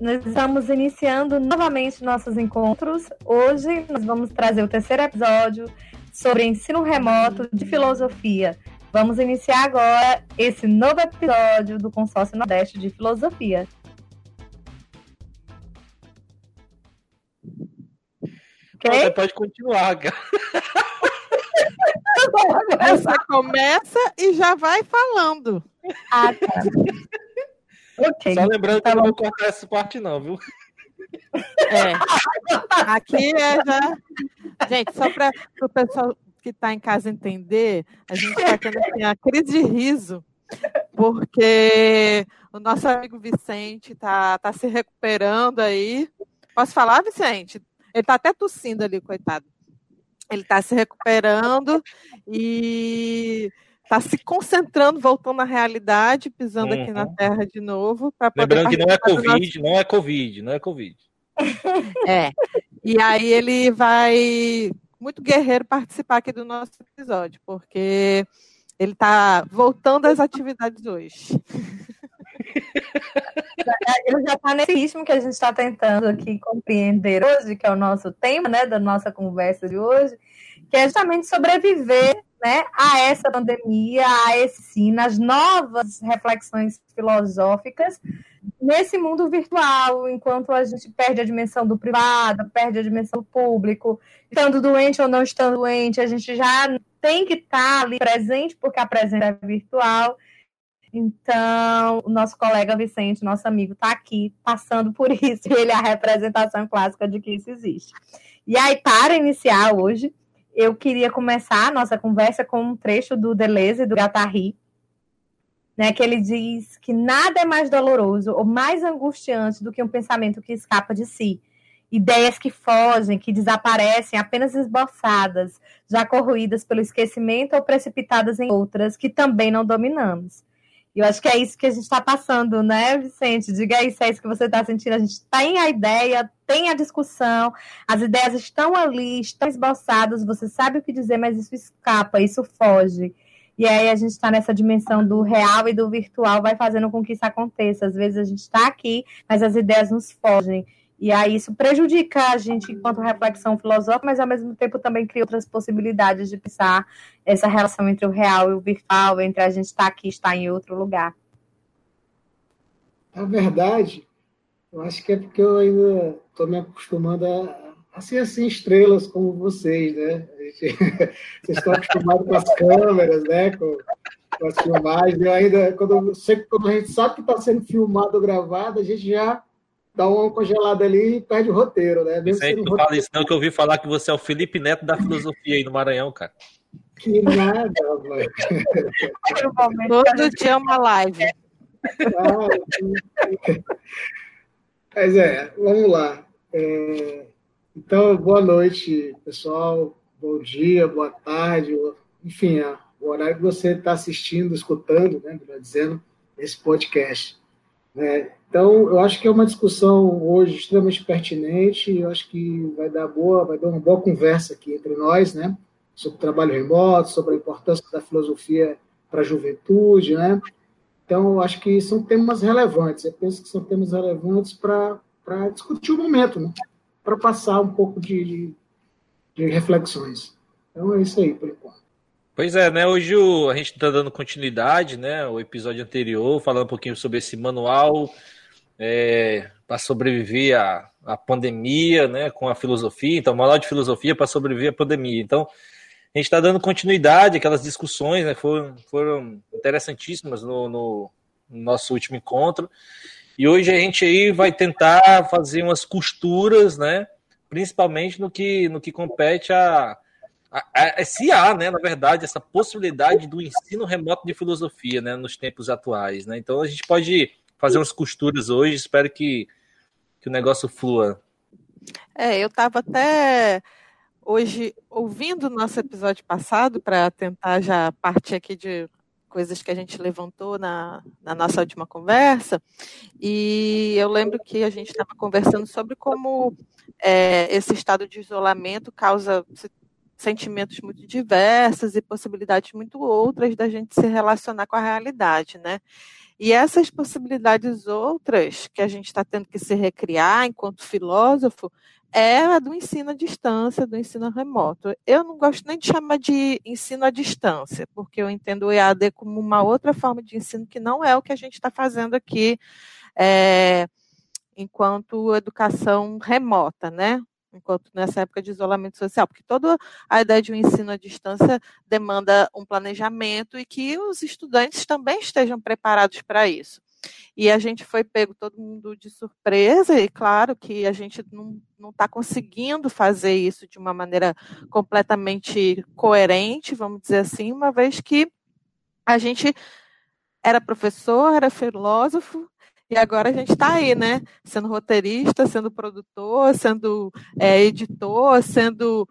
nós estamos iniciando novamente nossos encontros. Hoje nós vamos trazer o terceiro episódio sobre ensino remoto de filosofia. Vamos iniciar agora esse novo episódio do Consórcio Nordeste de Filosofia. Okay? Você pode continuar, cara. Você começa e já vai falando. Ah, tá. Okay. Só lembrando tá que eu não vou cortar essa parte, não, viu? É. Aqui é já. Gente, só para o pessoal que está em casa entender, a gente está tendo assim, a crise de riso, porque o nosso amigo Vicente está tá se recuperando aí. Posso falar, Vicente? Ele está até tossindo ali, coitado. Ele está se recuperando e está se concentrando, voltando à realidade, pisando uhum. aqui na uhum. Terra de novo. Lembrando que não é Covid, nosso... não é Covid, não é Covid. É. E aí ele vai, muito guerreiro, participar aqui do nosso episódio, porque ele está voltando às atividades hoje. Ele já está nesse ritmo que a gente está tentando aqui compreender hoje, que é o nosso tema, né, da nossa conversa de hoje, que é justamente sobreviver, né, a essa pandemia, a esse sim, as novas reflexões filosóficas nesse mundo virtual, enquanto a gente perde a dimensão do privado, perde a dimensão do público, estando doente ou não estando doente, a gente já tem que estar ali presente porque a presença é virtual. Então, o nosso colega Vicente, nosso amigo, está aqui passando por isso, ele é a representação clássica de que isso existe. E aí, para iniciar hoje, eu queria começar a nossa conversa com um trecho do Deleuze, do Guattari, né, que ele diz que nada é mais doloroso ou mais angustiante do que um pensamento que escapa de si. Ideias que fogem, que desaparecem apenas esboçadas, já corroídas pelo esquecimento ou precipitadas em outras que também não dominamos. Eu acho que é isso que a gente está passando, né, Vicente? Diga aí se é isso que você está sentindo. A gente tem a ideia, tem a discussão, as ideias estão ali, estão esboçadas, você sabe o que dizer, mas isso escapa, isso foge. E aí a gente está nessa dimensão do real e do virtual, vai fazendo com que isso aconteça. Às vezes a gente está aqui, mas as ideias nos fogem. E aí isso prejudica a gente enquanto reflexão filosófica, mas ao mesmo tempo também cria outras possibilidades de pensar essa relação entre o real e o virtual, entre a gente estar aqui e estar em outro lugar. Na verdade, eu acho que é porque eu ainda estou me acostumando a, a ser assim estrelas como vocês, né? vocês estão acostumados com as câmeras, né? Com, com as filmagens. Eu ainda, quando, sempre, quando a gente sabe que está sendo filmado ou gravado, a gente já dá uma congelada ali e perde o roteiro, né? Mesmo Vicente, não fala isso não, que eu ouvi falar que você é o Felipe Neto da filosofia aí no Maranhão, cara. Que nada, mãe. Todo dia é uma live. Ah, mas é, vamos lá. É, então, boa noite, pessoal. Bom dia, boa tarde, enfim, o horário que você está assistindo, escutando, né, dizendo, esse podcast. Né? Então, eu acho que é uma discussão hoje extremamente pertinente, eu acho que vai dar boa, vai dar uma boa conversa aqui entre nós, né? Sobre o trabalho remoto, sobre a importância da filosofia para a juventude, né? Então, eu acho que são temas relevantes. Eu penso que são temas relevantes para discutir o momento, né? Para passar um pouco de, de, de reflexões. Então, é isso aí, por enquanto. Pois é, né? Hoje o, a gente está dando continuidade, né? O episódio anterior, falando um pouquinho sobre esse manual é, para sobreviver à, à pandemia, né? Com a filosofia, então, manual de filosofia para sobreviver à pandemia. Então, a gente está dando continuidade, aquelas discussões, né? Foram, foram interessantíssimas no, no, no nosso último encontro. E hoje a gente aí vai tentar fazer umas costuras, né? Principalmente no que, no que compete a se há, né, na verdade, essa possibilidade do ensino remoto de filosofia, né, nos tempos atuais, né? Então a gente pode fazer umas costuras hoje, espero que, que o negócio flua. É, eu estava até hoje ouvindo o nosso episódio passado para tentar já partir aqui de coisas que a gente levantou na, na nossa última conversa, e eu lembro que a gente estava conversando sobre como é, esse estado de isolamento causa sentimentos muito diversos e possibilidades muito outras da gente se relacionar com a realidade, né? E essas possibilidades outras que a gente está tendo que se recriar enquanto filósofo é a do ensino à distância, do ensino remoto. Eu não gosto nem de chamar de ensino à distância, porque eu entendo o EAD como uma outra forma de ensino que não é o que a gente está fazendo aqui é, enquanto educação remota, né? Enquanto nessa época de isolamento social, porque toda a ideia de um ensino à distância demanda um planejamento e que os estudantes também estejam preparados para isso. E a gente foi pego todo mundo de surpresa, e claro que a gente não está conseguindo fazer isso de uma maneira completamente coerente, vamos dizer assim, uma vez que a gente era professor, era filósofo, e agora a gente está aí, né? Sendo roteirista, sendo produtor, sendo é, editor, sendo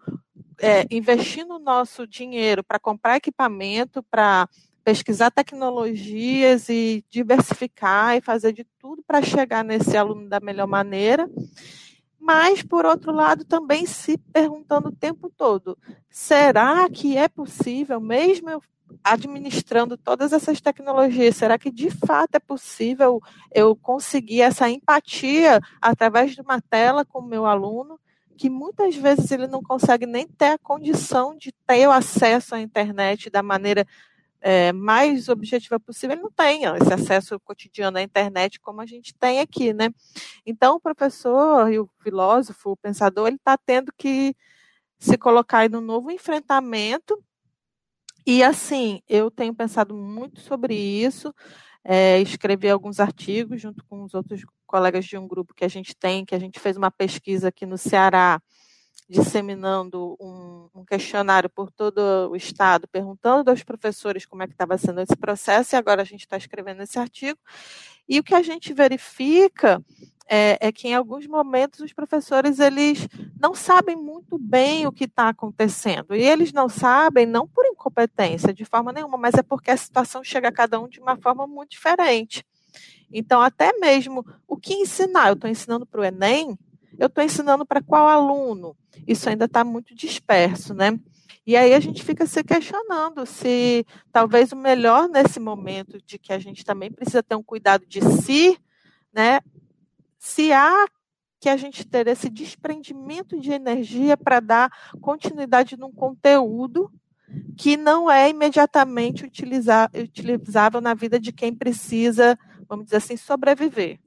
é, investindo o nosso dinheiro para comprar equipamento, para pesquisar tecnologias e diversificar e fazer de tudo para chegar nesse aluno da melhor maneira. Mas, por outro lado, também se perguntando o tempo todo: será que é possível, mesmo eu administrando todas essas tecnologias, será que de fato é possível eu conseguir essa empatia através de uma tela com o meu aluno, que muitas vezes ele não consegue nem ter a condição de ter o acesso à internet da maneira é, mais objetiva possível, ele não tem esse acesso cotidiano à internet como a gente tem aqui, né? Então, o professor e o filósofo, o pensador, ele está tendo que se colocar em um novo enfrentamento e assim, eu tenho pensado muito sobre isso, é, escrevi alguns artigos junto com os outros colegas de um grupo que a gente tem, que a gente fez uma pesquisa aqui no Ceará, disseminando um, um questionário por todo o estado, perguntando aos professores como é que estava sendo esse processo, e agora a gente está escrevendo esse artigo. E o que a gente verifica é, é, que em alguns momentos os professores eles não sabem muito bem o que está acontecendo e eles não sabem não por incompetência de forma nenhuma, mas é porque a situação chega a cada um de uma forma muito diferente. Então até mesmo o que ensinar, eu estou ensinando para o Enem, eu estou ensinando para qual aluno? Isso ainda está muito disperso, né? E aí a gente fica se questionando se talvez o melhor nesse momento de que a gente também precisa ter um cuidado de si, né, se há que a gente ter esse desprendimento de energia para dar continuidade num conteúdo que não é imediatamente utilizável na vida de quem precisa, vamos dizer assim, sobreviver,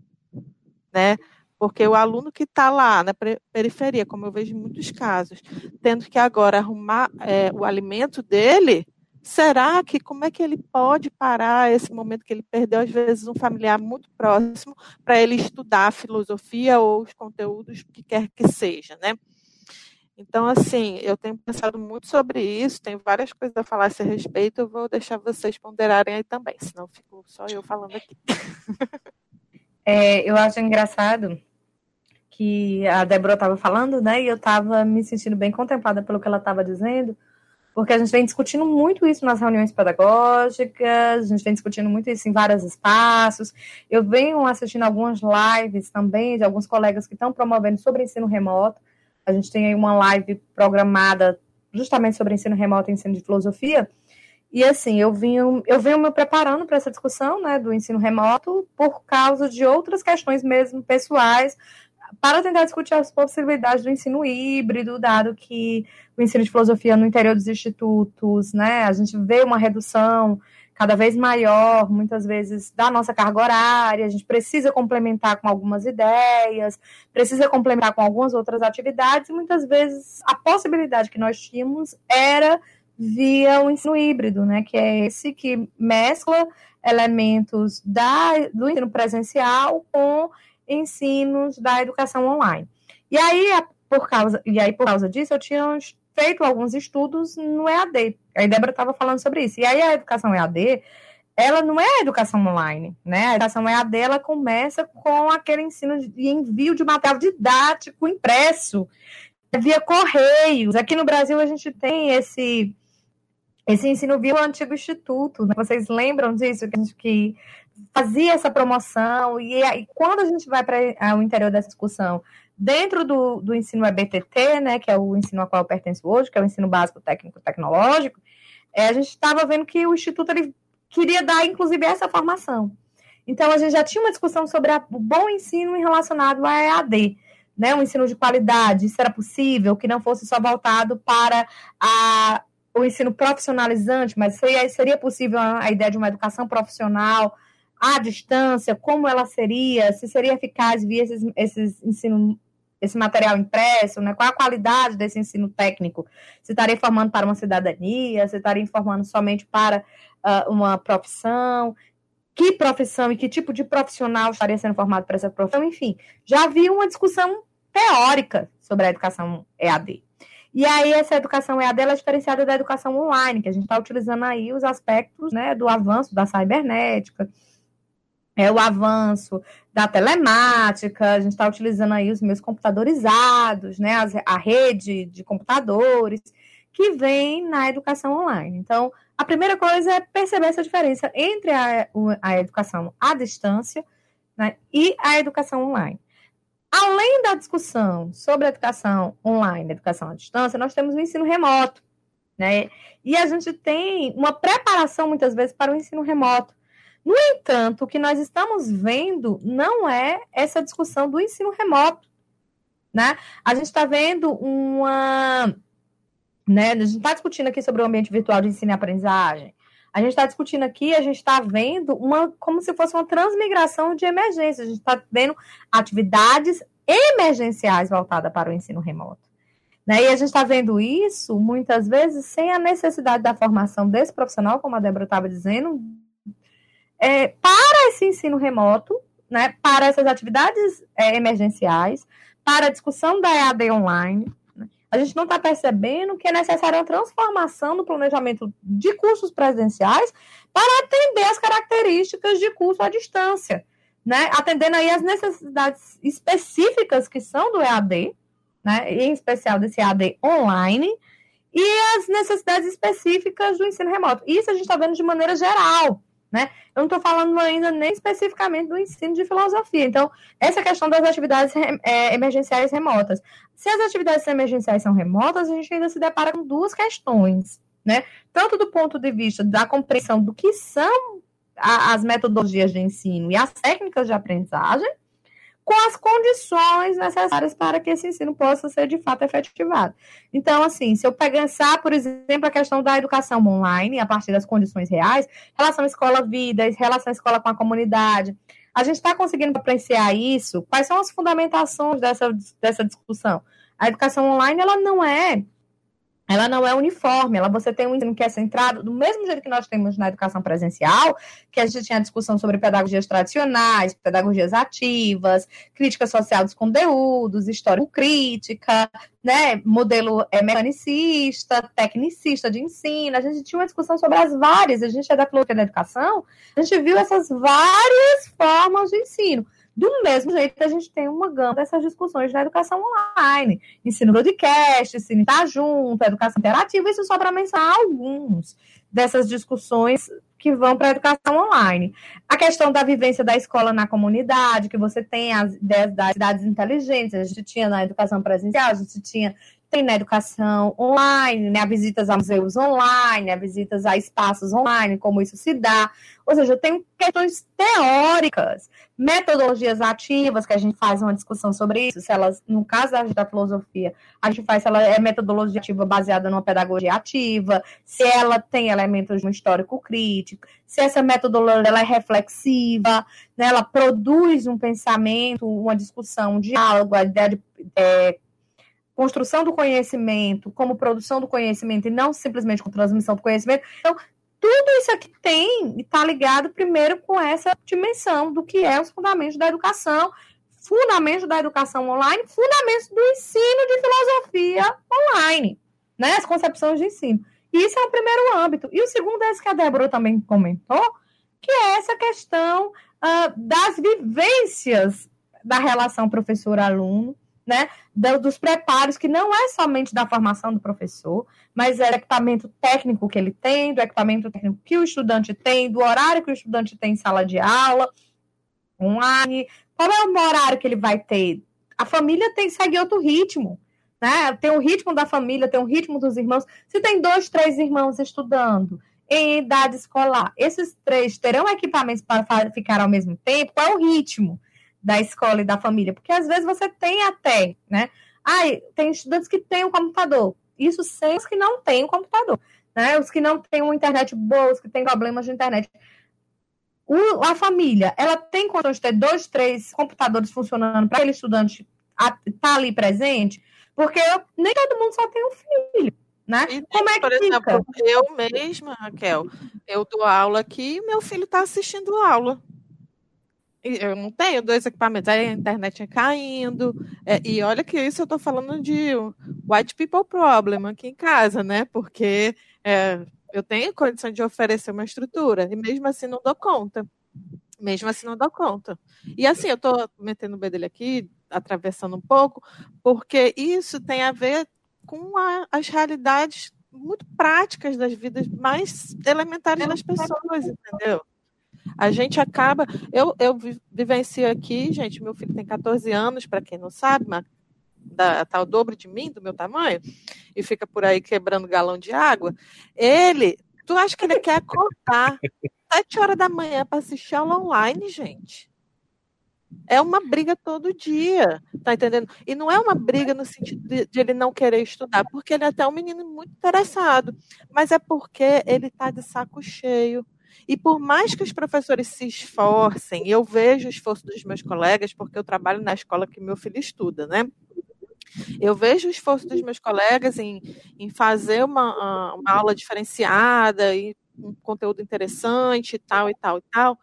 né? Porque o aluno que está lá na periferia, como eu vejo em muitos casos, tendo que agora arrumar é, o alimento dele, Será que como é que ele pode parar esse momento que ele perdeu às vezes um familiar muito próximo para ele estudar a filosofia ou os conteúdos que quer que seja, né? Então, assim, eu tenho pensado muito sobre isso, tenho várias coisas a falar a esse respeito, eu vou deixar vocês ponderarem aí também, senão fico só eu falando aqui. É, eu acho engraçado que a Débora estava falando, né, e eu estava me sentindo bem contemplada pelo que ela estava dizendo, porque a gente vem discutindo muito isso nas reuniões pedagógicas, a gente vem discutindo muito isso em vários espaços. Eu venho assistindo algumas lives também de alguns colegas que estão promovendo sobre ensino remoto. A gente tem aí uma live programada justamente sobre ensino remoto e ensino de filosofia. E assim, eu venho, eu venho me preparando para essa discussão né, do ensino remoto por causa de outras questões mesmo pessoais, para tentar discutir as possibilidades do ensino híbrido, dado que o ensino de filosofia no interior dos institutos, né, a gente vê uma redução cada vez maior, muitas vezes, da nossa carga horária, a gente precisa complementar com algumas ideias, precisa complementar com algumas outras atividades, e muitas vezes a possibilidade que nós tínhamos era via o ensino híbrido, né, que é esse que mescla elementos da, do ensino presencial com ensinos da educação online. E aí, por causa, e aí, por causa disso, eu tinha feito alguns estudos no EAD. A Débora estava falando sobre isso. E aí, a educação EAD, ela não é a educação online, né? A educação EAD, ela começa com aquele ensino de envio de material didático impresso via correios. Aqui no Brasil, a gente tem esse esse ensino via o antigo instituto. Né? Vocês lembram disso? Que, fazia essa promoção, e aí quando a gente vai para o interior dessa discussão, dentro do, do ensino EBTT, né, que é o ensino ao qual eu pertenço hoje, que é o ensino básico técnico tecnológico, é, a gente estava vendo que o Instituto ele queria dar, inclusive, essa formação. Então, a gente já tinha uma discussão sobre a, o bom ensino relacionado à EAD, né? Um ensino de qualidade, isso era possível, que não fosse só voltado para a, o ensino profissionalizante, mas seria, seria possível a, a ideia de uma educação profissional à distância, como ela seria, se seria eficaz via esses, esses ensino esse material impresso, né? qual a qualidade desse ensino técnico? Se estaria formando para uma cidadania, se estaria informando somente para uh, uma profissão, que profissão e que tipo de profissional estaria sendo formado para essa profissão, enfim, já havia uma discussão teórica sobre a educação EAD. E aí, essa educação EAD é diferenciada da educação online, que a gente está utilizando aí os aspectos né, do avanço da cibernética, é o avanço da telemática, a gente está utilizando aí os meus computadorizados, né, a rede de computadores, que vem na educação online. Então, a primeira coisa é perceber essa diferença entre a, a educação à distância né, e a educação online. Além da discussão sobre a educação online, a educação à distância, nós temos o ensino remoto, né? E a gente tem uma preparação muitas vezes para o ensino remoto. No entanto, o que nós estamos vendo não é essa discussão do ensino remoto, né? A gente está vendo uma, né? A gente está discutindo aqui sobre o ambiente virtual de ensino e aprendizagem. A gente está discutindo aqui, a gente está vendo uma como se fosse uma transmigração de emergência. A gente está vendo atividades emergenciais voltadas para o ensino remoto. Né? E a gente está vendo isso muitas vezes sem a necessidade da formação desse profissional, como a Débora estava dizendo, é, para esse ensino remoto, né, para essas atividades é, emergenciais, para a discussão da EAD online. Né, a gente não está percebendo que é necessária uma transformação no planejamento de cursos presenciais para atender as características de curso à distância, né, atendendo aí as necessidades específicas que são do EAD, né, em especial desse EAD online, e as necessidades específicas do ensino remoto. Isso a gente está vendo de maneira geral, né? Eu não estou falando ainda nem especificamente do ensino de filosofia. Então, essa questão das atividades é, emergenciais remotas. Se as atividades emergenciais são remotas, a gente ainda se depara com duas questões, né? Tanto do ponto de vista da compreensão do que são a, as metodologias de ensino e as técnicas de aprendizagem, com as condições necessárias para que esse ensino possa ser de fato efetivado. Então, assim, se eu pensar, por exemplo, a questão da educação online, a partir das condições reais, relação escola-vida, relação escola com a comunidade, a gente está conseguindo apreciar isso? Quais são as fundamentações dessa, dessa discussão? A educação online, ela não é ela não é uniforme, ela você tem um ensino que é centrado do mesmo jeito que nós temos na educação presencial, que a gente tinha discussão sobre pedagogias tradicionais, pedagogias ativas, crítica social dos conteúdos, histórico-crítica, né, modelo é, mecanicista, tecnicista de ensino, a gente tinha uma discussão sobre as várias, a gente é da filosofia da educação, a gente viu essas várias formas de ensino. Do mesmo jeito a gente tem uma gama dessas discussões na educação online, ensino broadcast, ensino estar junto, educação interativa, isso só para mencionar alguns dessas discussões que vão para a educação online. A questão da vivência da escola na comunidade, que você tem as ideias das cidades inteligentes, a gente tinha na educação presencial, a gente tinha tem na educação online, né, visitas a museus online, visitas a espaços online, como isso se dá. Ou seja, tem questões teóricas, metodologias ativas, que a gente faz uma discussão sobre isso, se elas, no caso da, da filosofia, a gente faz se ela é metodologia ativa baseada numa pedagogia ativa, se ela tem elementos de um histórico crítico, se essa metodologia ela é reflexiva, né, ela produz um pensamento, uma discussão, um diálogo, a ideia de é, construção do conhecimento como produção do conhecimento e não simplesmente com transmissão do conhecimento. Então, tudo isso aqui tem e está ligado primeiro com essa dimensão do que é os fundamentos da educação, fundamentos da educação online, fundamentos do ensino de filosofia online, né? As concepções de ensino. E isso é o primeiro âmbito. E o segundo é esse que a Débora também comentou, que é essa questão uh, das vivências da relação professor-aluno, né, dos preparos, que não é somente da formação do professor, mas é do equipamento técnico que ele tem, do equipamento técnico que o estudante tem, do horário que o estudante tem em sala de aula, online, qual é o horário que ele vai ter? A família tem segue outro ritmo, né? Tem o ritmo da família, tem o ritmo dos irmãos. Se tem dois, três irmãos estudando, em idade escolar. Esses três terão equipamentos para ficar ao mesmo tempo? Qual é o ritmo da escola e da família? Porque às vezes você tem até, né? Ah, tem estudantes que têm o um computador. Isso sem os que não têm o um computador. Né? Os que não têm uma internet boa, os que têm problemas de internet. O, a família, ela tem condições de ter dois, três computadores funcionando para aquele estudante estar tá ali presente? Porque eu, nem todo mundo só tem um filho. Né? E, Como é que por exemplo, fica? eu mesma, Raquel, eu dou aula aqui e meu filho está assistindo aula. Eu não tenho dois equipamentos, aí a internet é caindo. É, e olha que isso eu estou falando de white people problem aqui em casa, né? Porque é, eu tenho condição de oferecer uma estrutura e mesmo assim não dou conta. Mesmo assim não dou conta. E assim, eu estou metendo o bedelho aqui, atravessando um pouco, porque isso tem a ver com a, as realidades muito práticas das vidas mais elementares das pessoas, entendeu? A gente acaba. Eu, eu vivencio aqui, gente. Meu filho tem 14 anos, para quem não sabe, mas tá o dobro de mim, do meu tamanho, e fica por aí quebrando galão de água. Ele, tu acha que ele quer acordar 7 horas da manhã para assistir aula online, gente? É uma briga todo dia, tá entendendo? E não é uma briga no sentido de, de, ele não querer estudar, porque ele é até um menino muito interessado, mas é porque ele tá de saco cheio. E por mais que os professores se esforcem, eu vejo o esforço dos meus colegas, porque eu trabalho na escola que meu filho estuda, né? Eu vejo o esforço dos meus colegas em, em fazer uma, uma aula diferenciada e um conteúdo interessante e tal e tal e tal.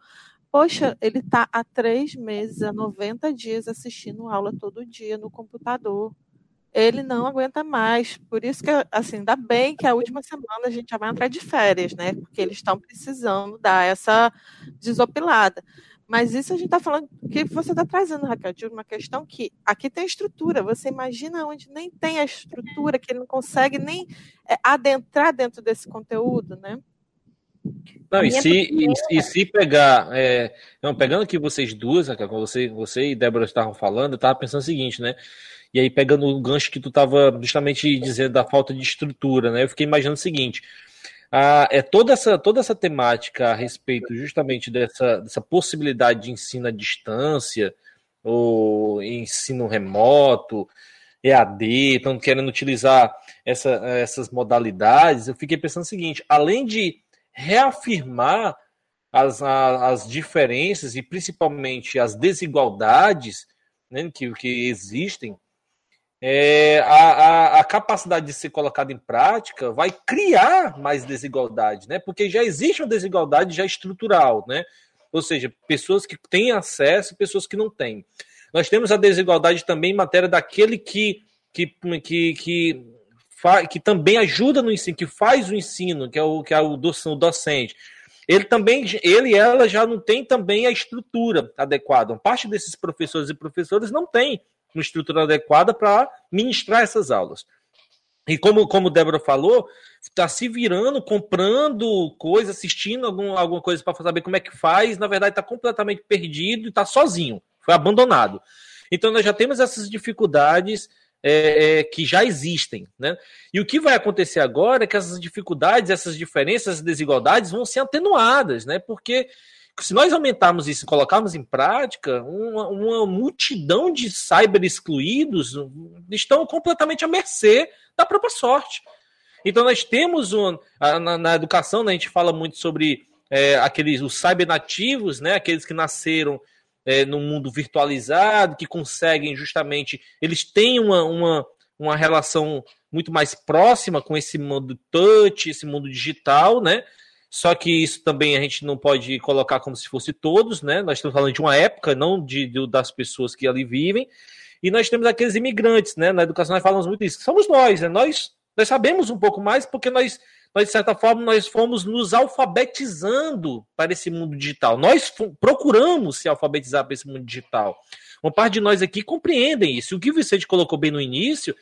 Poxa, ele está há três meses, há 90 dias assistindo aula todo dia no computador. Ele não aguenta mais. Por isso que, assim, ainda bem que a última semana a gente já vai entrar de férias, né? Porque eles estão precisando dar essa desopilada. Mas isso a gente está falando que você está trazendo, Raquel, de uma questão que aqui tem estrutura. Você imagina onde nem tem a estrutura, que ele não consegue nem é, adentrar dentro desse conteúdo, né? Não, e se, e, e, se pegar, é, não, pegando aqui vocês duas, como você, você e Débora estavam falando, eu estava pensando o seguinte, né? E aí, pegando o gancho que tu estava justamente dizendo da falta de estrutura, né? Eu fiquei imaginando o seguinte: é toda essa, toda essa temática a respeito justamente dessa, dessa possibilidade de ensino à distância, ou ensino remoto, EAD, estão querendo utilizar essa, essas modalidades. Eu fiquei pensando o seguinte: além de reafirmar as, as diferenças e principalmente as desigualdades né, que, que existem, é, a, a, a, capacidade de ser colocada em prática vai criar mais desigualdade, né? Porque já existe uma desigualdade já estrutural, né? Ou seja, pessoas que têm acesso e pessoas que não têm. Nós temos a desigualdade também em matéria daquele que, que, que, que que também ajuda no ensino, que faz o ensino, que é o, que é o docente. Ele também, ele e ela já não tem também a estrutura adequada. Parte desses professores e professoras não tem uma estrutura adequada para ministrar essas aulas. E como, como Débora falou, está se virando, comprando coisa, assistindo algum, alguma coisa para saber como é que faz. Na verdade, está completamente perdido e está sozinho, foi abandonado. Então, nós já temos essas dificuldades é, é, que já existem. Né? E o que vai acontecer agora é que essas dificuldades, essas diferenças, essas desigualdades vão ser atenuadas, né? porque se nós aumentarmos isso colocarmos em prática, uma, uma multidão de cyber excluídos estão completamente à mercê da própria sorte. Então nós temos um, na, na educação, né, a gente fala muito sobre é, aqueles os cybernativos, né, aqueles que nasceram é, no mundo virtualizado, que conseguem justamente. Eles têm uma, uma, uma relação muito mais próxima com esse mundo touch, esse mundo digital, né? Só que isso também a gente não pode colocar como se fosse todos, né? Nós estamos falando de uma época, não de, de das pessoas que ali vivem. E nós temos aqueles imigrantes, né? Na educação nós falamos muito isso. Somos nós, né? Nós, nós sabemos um pouco mais porque nós nós, de certa forma, nós fomos nos alfabetizando para esse mundo digital. Nós procuramos se alfabetizar para esse mundo digital. Uma parte de nós aqui compreendem isso. O que o Vicente colocou bem no início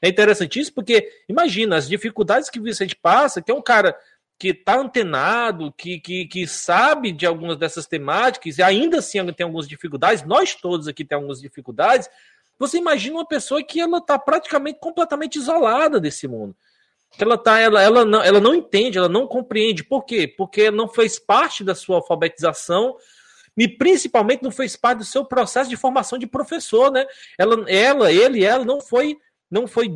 é interessantíssimo, porque imagina as dificuldades que o Vicente passa, que é um cara que está antenado, que, que, que sabe de algumas dessas temáticas, e ainda assim tem algumas dificuldades, nós todos aqui temos algumas dificuldades. Você imagina uma pessoa que ela está praticamente completamente isolada desse mundo. ela tá, ela, ela, não, ela não entende, ela não compreende. Por quê? Porque não fez parte da sua alfabetização e principalmente não fez parte do seu processo de formação de professor, né? Ela, ela ele, ela não foi não foi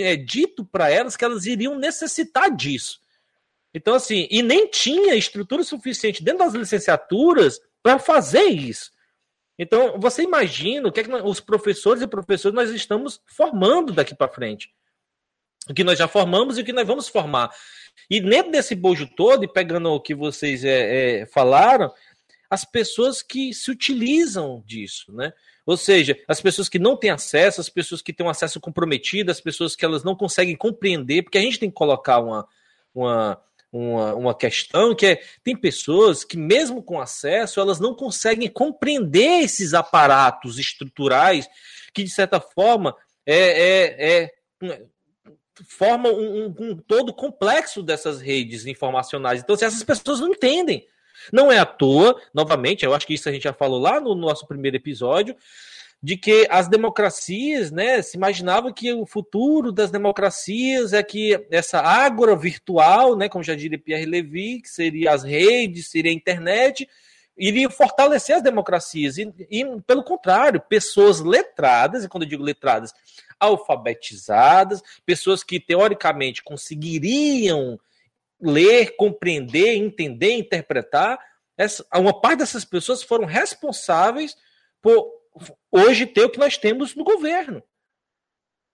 é, dito para elas que elas iriam necessitar disso. Então, assim, e nem tinha estrutura suficiente dentro das licenciaturas para fazer isso. Então, você imagina o que, é que nós, os professores e professores nós estamos formando daqui para frente. O que nós já formamos e o que nós vamos formar. E dentro desse bojo todo, e pegando o que vocês é, é, falaram, as pessoas que se utilizam disso, né? Ou seja, as pessoas que não têm acesso, as pessoas que têm um acesso comprometido, as pessoas que elas não conseguem compreender, porque a gente tem que colocar uma, uma, uma, uma questão que é, tem pessoas que, mesmo com acesso, elas não conseguem compreender esses aparatos estruturais que, de certa forma, é, é, é forma um, um, todo complexo dessas redes informacionais. Então, se essas pessoas não entendem, não é à toa, novamente, eu acho que isso a gente já falou lá no nosso primeiro episódio, de que as democracias, né, se imaginava que o futuro das democracias é que essa ágora virtual, né, como já diria Pierre Levy, que seria as redes, seria a internet, iria fortalecer as democracias. E, e, pelo contrário, pessoas letradas, e quando eu digo letradas, alfabetizadas, pessoas que teoricamente conseguiriam ler, compreender, entender, interpretar, essa, uma parte dessas pessoas foram responsáveis por hoje ter o que nós temos no governo.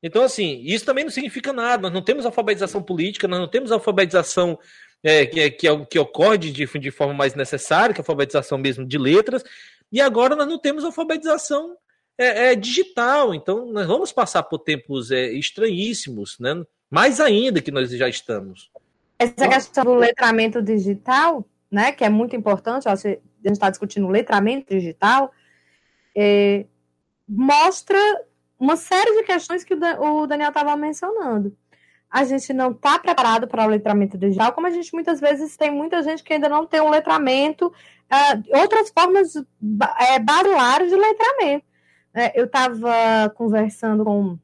Então, assim, isso também não significa nada. Nós não temos alfabetização política, nós não temos alfabetização é, que, que, que, ocorre de, de forma mais necessária, que é a alfabetização mesmo de letras, e agora nós não temos alfabetização é, é, digital. Então, nós vamos passar por tempos é, estranhíssimos, né? mais ainda que nós já estamos. Essa questão do letramento digital, né, que é muito importante, a gente está discutindo letramento digital, é, mostra uma série de questões que o Daniel estava mencionando. A gente não está preparado para o letramento digital, como a gente muitas vezes tem muita gente que ainda não tem um letramento, uh, outras formas é, basilares de letramento. É, eu estava conversando com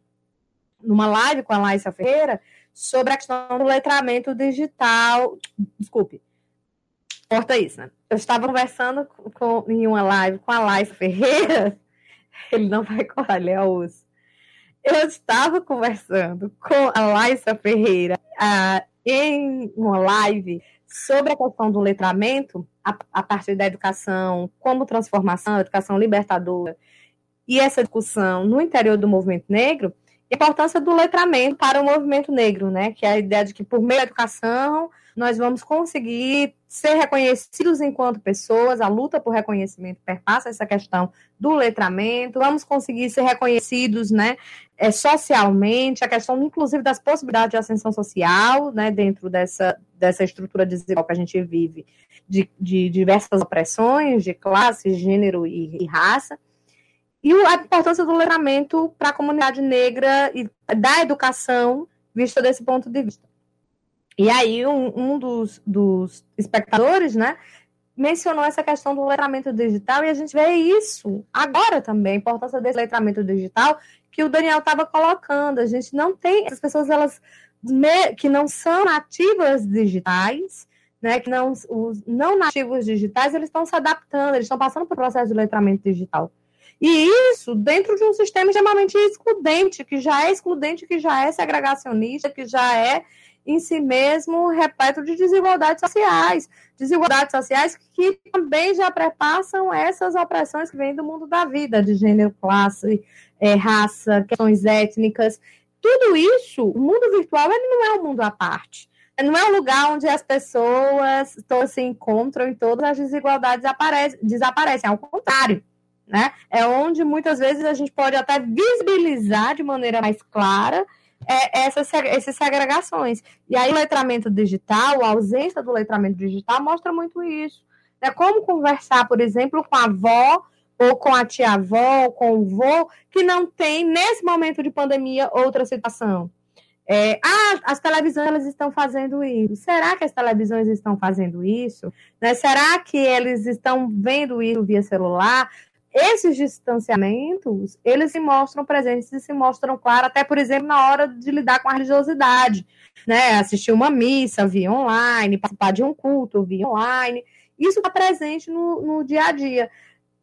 numa live com a Laísa Ferreira, sobre a questão do letramento digital. Desculpe, corta isso, né? Eu estava conversando com, em uma live com a Laís Ferreira, ele não vai cortar, ele é osso. Eu estava conversando com a Laísa Ferreira uh, em uma live sobre a questão do letramento, a, a partir da educação como transformação, educação libertadora, e essa discussão no interior do movimento negro, a importância do letramento para o movimento negro, né? Que é a ideia de que por meio da educação nós vamos conseguir ser reconhecidos enquanto pessoas, a luta por reconhecimento perpassa essa questão do letramento, vamos conseguir ser reconhecidos, né, é, socialmente, a questão, inclusive, das possibilidades de ascensão social, né, dentro dessa, dessa estrutura desigual que a gente vive, de, de diversas opressões, de classe, gênero e, e raça, e a importância do letramento para a comunidade negra e da educação, vista desse ponto de vista. E aí, um, um dos, dos espectadores, né, mencionou essa questão do letramento digital, e a gente vê isso agora também, a importância desse letramento digital que o Daniel estava colocando. A gente não tem, essas pessoas elas que não são nativas digitais, né, que não, os não nativos digitais, eles estão se adaptando, eles estão passando por processo de letramento digital. E isso dentro de um sistema extremamente excludente, que já é excludente, que já é segregacionista, que já é em si mesmo repleto de desigualdades sociais. Desigualdades sociais que também já prepassam essas opressões que vêm do mundo da vida, de gênero, classe, é, raça, questões étnicas. Tudo isso, o mundo virtual, ele não é um mundo à parte. Não é um lugar onde as pessoas todas se encontram e todas as desigualdades desaparecem. Ao contrário, né? É onde muitas vezes a gente pode até visibilizar de maneira mais clara é, essas, essas segregações. E aí o letramento digital, a ausência do letramento digital mostra muito isso. Né? Como conversar, por exemplo, com a avó ou com a tia-avó, ou com o vô, que não tem, nesse momento de pandemia, outra situação. É, ah, as televisões elas estão fazendo isso. Será que as televisões estão fazendo isso? Né? Será que eles estão vendo isso via celular? Esses distanciamentos, eles se mostram presentes e se mostram claros, até, por exemplo, na hora de lidar com a religiosidade, né? Assistir uma missa via online, participar de um culto via online, isso está presente no, no dia a dia.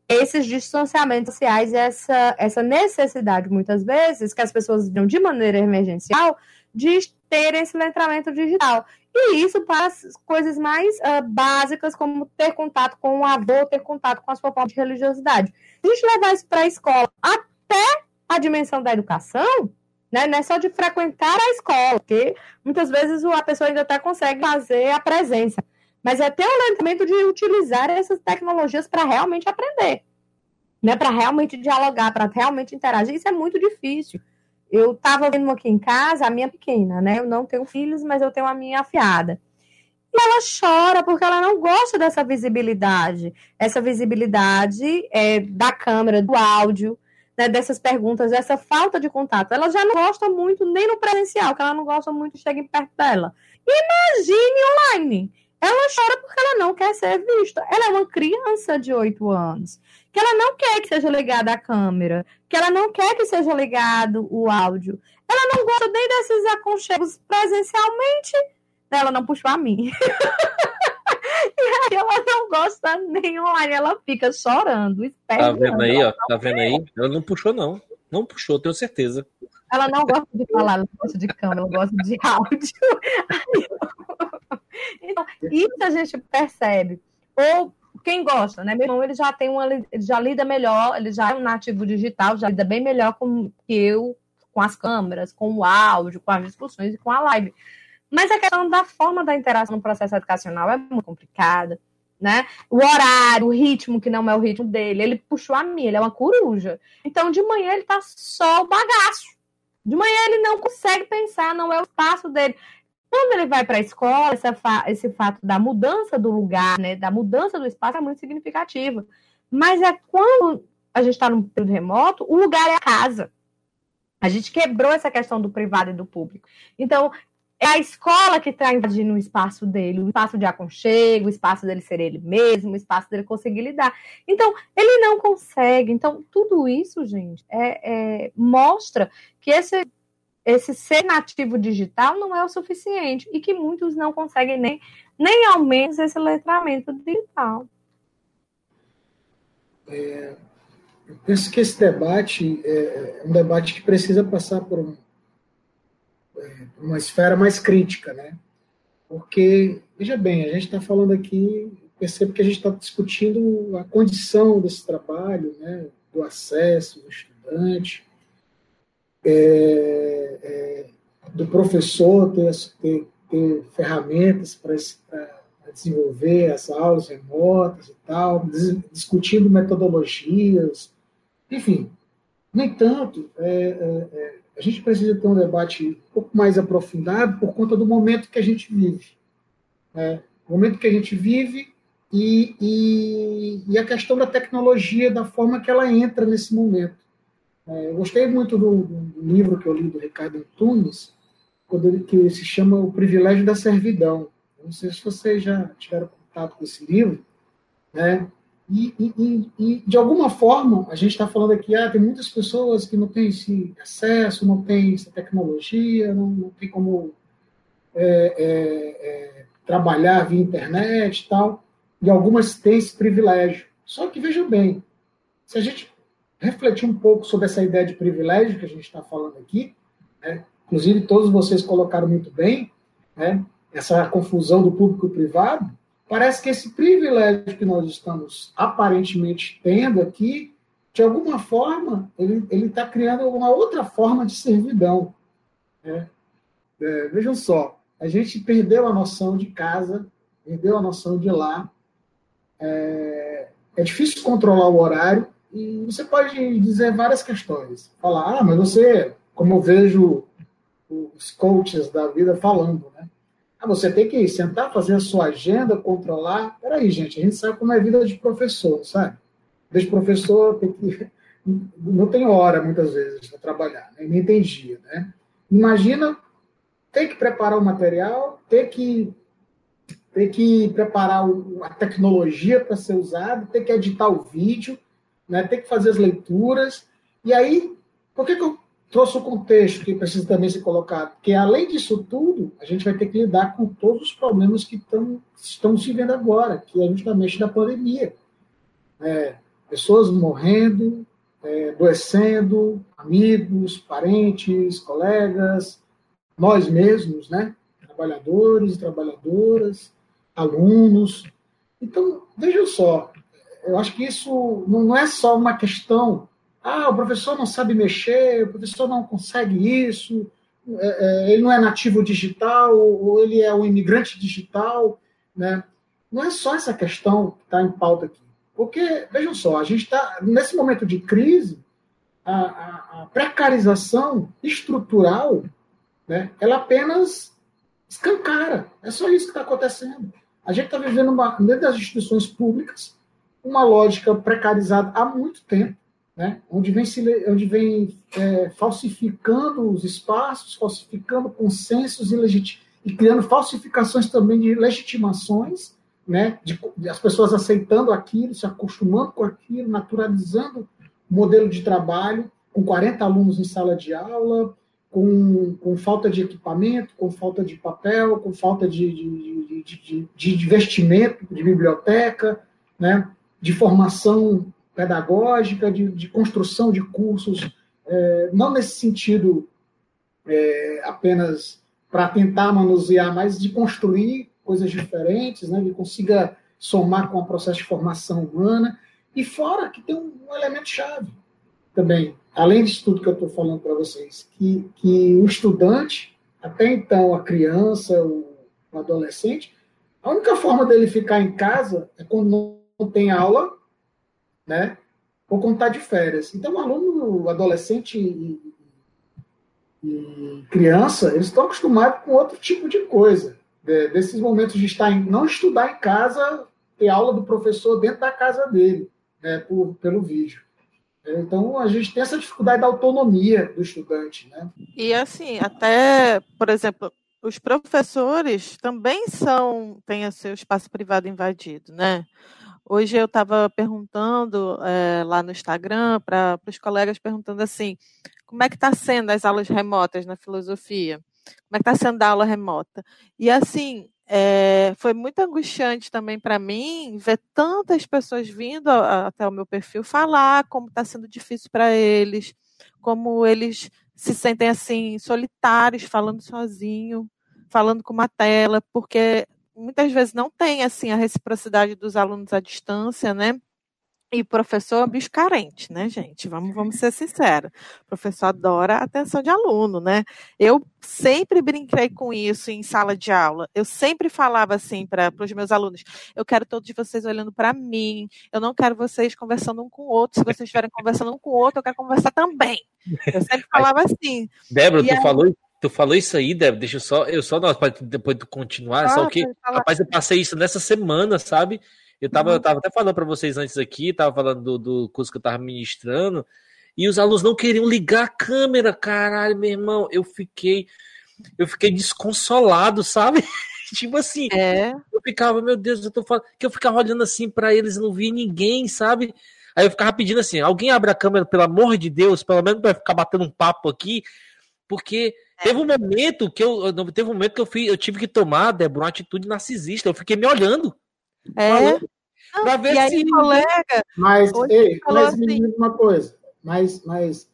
Esses distanciamentos sociais, essa, essa necessidade, muitas vezes, que as pessoas viram de maneira emergencial, de ter esse letramento digital. E isso para as coisas mais uh, básicas, como ter contato com o avô, ter contato com a sua de religiosidade. Se a gente levar isso para a escola, até a dimensão da educação, né, não é só de frequentar a escola, porque muitas vezes a pessoa ainda até consegue fazer a presença, mas é ter o letramento de utilizar essas tecnologias para realmente aprender, né, para realmente dialogar, para realmente interagir. Isso é muito difícil. Eu estava vendo aqui em casa, a minha pequena, né? Eu não tenho filhos, mas eu tenho a minha afiada. E ela chora porque ela não gosta dessa visibilidade. Essa visibilidade é, da câmera, do áudio, né, dessas perguntas, dessa falta de contato. Ela já não gosta muito nem no presencial, que ela não gosta muito de chegar perto dela. Imagine online. Ela chora porque ela não quer ser vista. Ela é uma criança de 8 anos que ela não quer que seja ligada a câmera, que ela não quer que seja ligado o áudio. Ela não gosta nem desses aconchegos presencialmente. Ela não puxou a mim. e aí ela não gosta nem online, ela fica chorando, Tá vendo aí, ó? Tá vendo aí? Ela não puxou, não. Não puxou, tenho certeza. Ela não gosta de falar, ela não gosta de câmera, ela gosta de áudio. Então, isso a gente percebe. Ou quem gosta, né? Meu irmão, ele já tem uma, ele já lida melhor, ele já é um nativo digital, já lida bem melhor com que eu, com as câmeras, com o áudio, com as discussões e com a live. Mas a questão da forma da interação no processo educacional é muito complicada, né? O horário, o ritmo que não é o ritmo dele, ele puxou a mim, ele é uma coruja. Então, de manhã ele tá só o bagaço. De manhã ele não consegue pensar, não é o espaço dele. Quando ele vai para a escola, fa esse fato da mudança do lugar, né, da mudança do espaço é muito significativo. Mas é quando a gente está num período remoto, o lugar é a casa. A gente quebrou essa questão do privado e do público. Então, é a escola que está invadindo o espaço dele, o espaço de aconchego, o espaço dele ser ele mesmo, o espaço dele conseguir lidar. Então, ele não consegue. Então, tudo isso, gente, é, é, mostra que esse esse ser nativo digital não é o suficiente e que muitos não conseguem nem, nem ao menos esse letramento digital. É, eu penso que esse debate é, é um debate que precisa passar por um, é, uma esfera mais crítica, né? Porque, veja bem, a gente está falando aqui, percebo que a gente está discutindo a condição desse trabalho, né? do acesso do estudante, é, é, do professor ter, ter, ter ferramentas para desenvolver as aulas remotas e tal, discutindo metodologias, enfim. No entanto, é, é, é, a gente precisa ter um debate um pouco mais aprofundado por conta do momento que a gente vive. Né? O momento que a gente vive e, e, e, a questão da tecnologia, da forma que ela entra nesse momento. É, eu gostei muito do, do, livro que eu li do Ricardo Antunes, ele, que se chama O Privilégio da Servidão. não sei se vocês já tiveram contato com esse livro, né? E, e, e de alguma forma, a gente está falando aqui, ah, tem muitas pessoas que não têm esse acesso, não têm essa tecnologia, não, não tem como é, é, é, trabalhar via internet e tal, e algumas têm esse privilégio. Só que, veja bem, se a gente refletir um pouco sobre essa ideia de privilégio que a gente está falando aqui. Né? Inclusive, todos vocês colocaram muito bem né? essa confusão do público e privado. Parece que esse privilégio que nós estamos aparentemente tendo aqui, de alguma forma, ele está criando uma outra forma de servidão. Né? É, vejam só, a gente perdeu a noção de casa, perdeu a noção de lá. É, é difícil controlar o horário, e você pode dizer várias questões. Falar, ah, mas você, como eu vejo os coaches da vida falando, né? Ah, você tem que sentar, fazer a sua agenda, controlar. Peraí, gente, a gente sabe como é a vida de professor, sabe? Desde professor tem que. Não tem hora, muitas vezes, para trabalhar, né? nem tem dia, né? Imagina ter que preparar o material, ter que ter que preparar a tecnologia para ser usado, ter que editar o vídeo, né, ter que fazer as leituras. E aí, por que, que eu trouxe o contexto que precisa também ser colocado? Porque, além disso tudo, a gente vai ter que lidar com todos os problemas que tão, estão se vendo agora, que é justamente da pandemia. É, pessoas morrendo, é, adoecendo, amigos, parentes, colegas, nós mesmos, né? trabalhadores trabalhadoras, alunos. Então, veja só, eu acho que isso não é só uma questão, ah, o professor não sabe mexer, o professor não consegue isso, é, é, ele não é nativo digital, ou ele é um imigrante digital, né? Não é só essa questão que está em pauta aqui. Porque, vejam só, a gente está, nesse momento de crise, a, a, a precarização estrutural, né, ela apenas escancara. É só isso que está acontecendo. A gente está vivendo, uma, dentro das instituições públicas, uma lógica precarizada há muito tempo, né? onde vem, se, onde vem é, falsificando os espaços, falsificando consensos e, e criando falsificações também de legitimações, né? de, de as pessoas aceitando aquilo, se acostumando com aquilo, naturalizando o modelo de trabalho, com 40 alunos em sala de aula, com, com falta de equipamento, com falta de papel, com falta de, de, de, de, investimento de biblioteca, né, de formação pedagógica, de, de construção de cursos, é, não nesse sentido é, apenas para tentar manusear, mas de construir coisas diferentes, né, que consiga somar com o processo de formação humana, e fora que tem um, elemento chave também, além disso tudo que eu estou falando para vocês, que, que o estudante, até então a criança, o, o, adolescente, a única forma dele ficar em casa é quando não tem aula, né? Ou quando está de férias. Então, o aluno, adolescente e, e criança, eles estão acostumados com outro tipo de coisa. De, desses momentos de estar em, não estudar em casa, ter aula do professor dentro da casa dele, né, por, pelo vídeo. Então, a gente tem essa dificuldade da autonomia do estudante. Né? E, assim, até, por exemplo, os professores também são têm o seu espaço privado invadido, né? Hoje eu estava perguntando é, lá no Instagram para os colegas perguntando assim, como é que está sendo as aulas remotas na filosofia? Como é que está sendo a aula remota? E assim, é, foi muito angustiante também para mim ver tantas pessoas vindo a, a, até o meu perfil falar como está sendo difícil para eles, como eles se sentem assim solitários, falando sozinho, falando com uma tela, porque muitas vezes não tem assim a reciprocidade dos alunos à distância, né? E professor é bicho carente, né, gente? Vamos, vamos ser sinceros. O professor adora a atenção de aluno, né? Eu sempre brinquei com isso em sala de aula. Eu sempre falava assim para os meus alunos: eu quero todos vocês olhando para mim, eu não quero vocês conversando um com o outro. Se vocês estiverem conversando um com o outro, eu quero conversar também. Eu sempre falava assim. Débora, tu aí... falou Tu falou isso aí, Débora, deixa eu só, eu só depois de continuar, ah, só que, rapaz, eu passei isso nessa semana, sabe? Eu tava, uhum. eu tava até falando para vocês antes aqui, tava falando do, do curso que eu tava ministrando, e os alunos não queriam ligar a câmera, caralho, meu irmão. Eu fiquei, eu fiquei desconsolado, sabe? tipo assim, é. eu ficava, meu Deus, eu tô falando, que eu ficava olhando assim para eles, não via ninguém, sabe? Aí eu ficava pedindo assim, alguém abre a câmera, pelo amor de Deus, pelo menos para ficar batendo um papo aqui, porque. Teve um momento que eu, teve um momento que eu, fui, eu tive que tomar, Débora, uma atitude narcisista, eu fiquei me olhando. É. Para ver e se. Aí, colega, mas, ei, mas assim... me diz uma coisa. Mas, mas,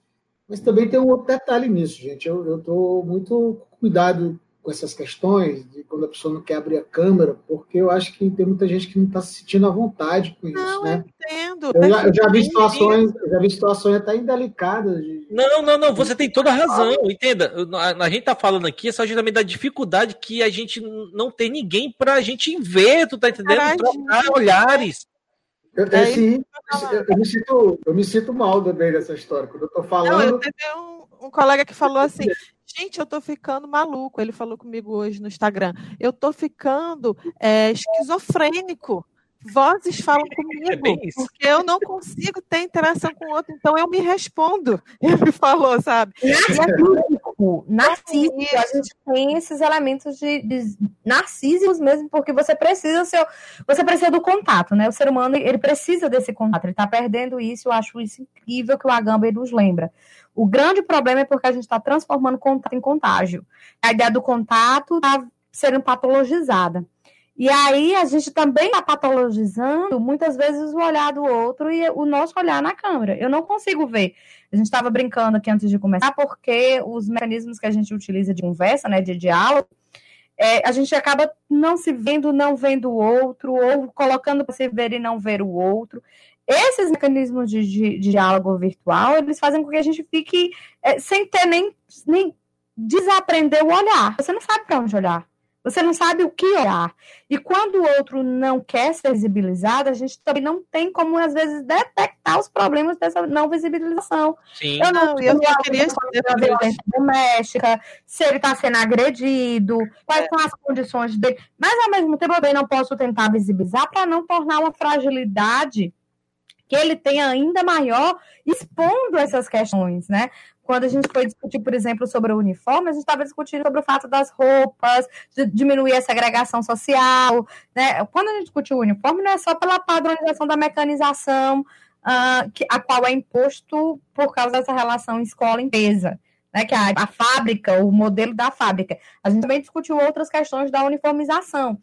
mas também tem um outro detalhe nisso, gente. Eu estou muito cuidado com essas questões, de quando a pessoa não quer abrir a câmera, porque eu acho que tem muita gente que não está se sentindo à vontade com isso, não, né? entendo. Eu já, eu já vi situações, já vi situações até indelicadas. De... Não, não, não, você tem toda a razão, entenda. A, a gente está falando aqui é só justamente da dificuldade que a gente não tem ninguém para a gente ver, tu tá entendendo? Trocar olhares. Eu, é esse, eu, eu, me sinto, eu me sinto mal também dessa história. Quando eu tô falando. Não, eu teve um, um colega que falou assim: Gente, eu tô ficando maluco. Ele falou comigo hoje no Instagram. Eu tô ficando é, esquizofrênico. Vozes falam é comigo, é porque eu não consigo ter interação com o outro, então eu me respondo. Ele falou, sabe? E, tipo narcísico, a gente tem esses elementos de, de narcísicos mesmo, porque você precisa ser, você precisa do contato, né? O ser humano ele precisa desse contato, ele está perdendo isso, eu acho isso incrível que o Agamben nos lembra. O grande problema é porque a gente está transformando contato em contágio. A ideia do contato está sendo patologizada. E aí a gente também está patologizando muitas vezes o olhar do outro e o nosso olhar na câmera. Eu não consigo ver. A gente estava brincando aqui antes de começar, porque os mecanismos que a gente utiliza de conversa, né, de diálogo, é, a gente acaba não se vendo, não vendo o outro, ou colocando para se ver e não ver o outro. Esses mecanismos de, de, de diálogo virtual, eles fazem com que a gente fique é, sem ter nem, nem desaprender o olhar. Você não sabe para onde olhar. Você não sabe o que olhar. E quando o outro não quer ser visibilizado, a gente também não tem como, às vezes, detectar os problemas dessa não visibilização. Sim. Eu não, eu só queria saber violência doméstica, se ele está sendo agredido, quais é. são as condições dele. Mas, ao mesmo tempo, eu também não posso tentar visibilizar para não tornar uma fragilidade que ele tenha ainda maior expondo essas questões, né? Quando a gente foi discutir, por exemplo, sobre o uniforme, a gente estava discutindo sobre o fato das roupas, de diminuir a segregação social. Né? Quando a gente discute o uniforme, não é só pela padronização da mecanização, uh, que, a qual é imposto por causa dessa relação escola-empresa. Né, que a, a fábrica, o modelo da fábrica. A gente também discutiu outras questões da uniformização.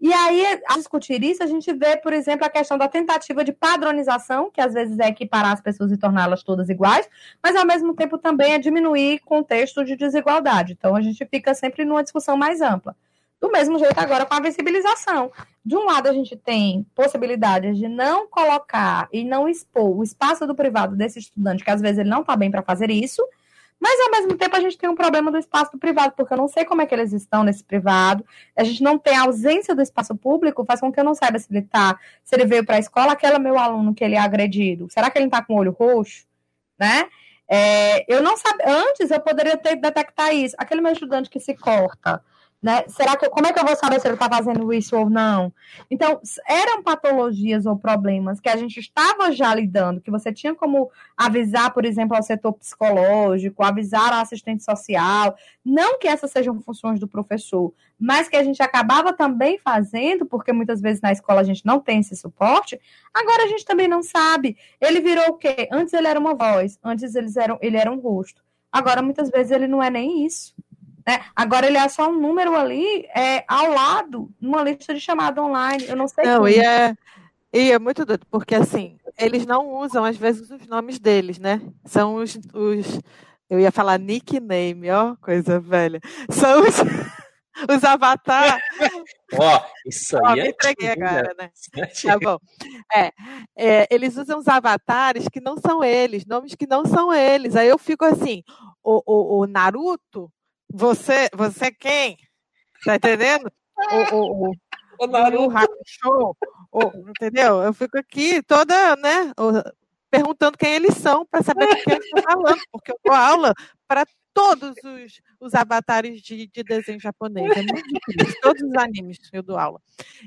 E aí, a discutir isso, a gente vê, por exemplo, a questão da tentativa de padronização, que às vezes é equiparar as pessoas e torná-las todas iguais, mas ao mesmo tempo também é diminuir contexto de desigualdade. Então, a gente fica sempre numa discussão mais ampla. Do mesmo jeito agora com a visibilização. De um lado, a gente tem possibilidades de não colocar e não expor o espaço do privado desse estudante, que às vezes ele não está bem para fazer isso, mas, ao mesmo tempo, a gente tem um problema do espaço do privado, porque eu não sei como é que eles estão nesse privado. A gente não tem a ausência do espaço público, faz com que eu não saiba se ele tá, se ele veio para a escola, aquele meu aluno que ele é agredido. Será que ele está com o olho roxo? Né? É, eu não sabia. Antes eu poderia ter detectar isso. Aquele meu estudante que se corta né? Será que como é que eu vou saber se ele está fazendo isso ou não? Então, eram patologias ou problemas que a gente estava já lidando, que você tinha como avisar, por exemplo, ao setor psicológico, avisar a assistente social, não que essas sejam funções do professor, mas que a gente acabava também fazendo, porque muitas vezes na escola a gente não tem esse suporte, agora a gente também não sabe. Ele virou o quê? Antes ele era uma voz, antes eles eram, ele era um rosto. Agora, muitas vezes, ele não é nem isso. Né? Agora ele é só um número ali é, ao lado, numa lista de chamada online. Eu não sei. Não, e é, e é muito doido, porque assim, eles não usam, às vezes, os nomes deles, né? São os. os eu ia falar nickname, ó, coisa velha. São os. Os avatar. Ó, oh, isso aí. Oh, é entreguei agora, né? É tá bom. É, é, eles usam os avatares que não são eles, nomes que não são eles. Aí eu fico assim: o, o, o Naruto você, você é quem? Tá entendendo? O, o, o, o Naruto. Show, o, entendeu? Eu fico aqui toda, né, perguntando quem eles são para saber com quem eles estão falando, porque eu dou aula para todos os, os avatares de, de desenho japonês. É muito difícil. Todos os animes eu dou aula.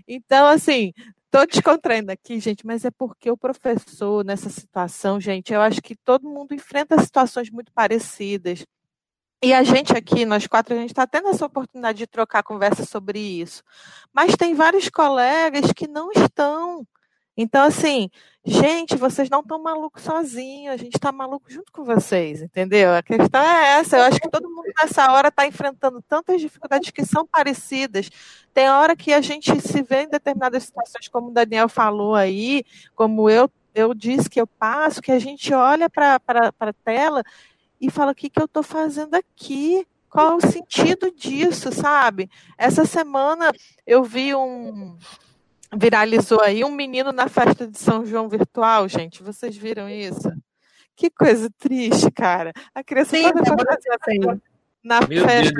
Então, assim, Estou descontraindo aqui, gente, mas é porque o professor, nessa situação, gente, eu acho que todo mundo enfrenta situações muito parecidas. E a gente aqui, nós quatro, a gente está tendo essa oportunidade de trocar conversa sobre isso. Mas tem vários colegas que não estão. Então, assim, gente, vocês não estão malucos sozinhos, a gente está maluco junto com vocês, entendeu? A questão é essa. Eu acho que todo mundo nessa hora está enfrentando tantas dificuldades que são parecidas. Tem hora que a gente se vê em determinadas situações, como o Daniel falou aí, como eu, eu disse que eu passo, que a gente olha para a tela e fala: o que, que eu estou fazendo aqui? Qual é o sentido disso, sabe? Essa semana eu vi um. Viralizou aí um menino na festa de São João virtual, gente. Vocês viram isso? Que coisa triste, cara. A criança Sim, toda na Meu festa.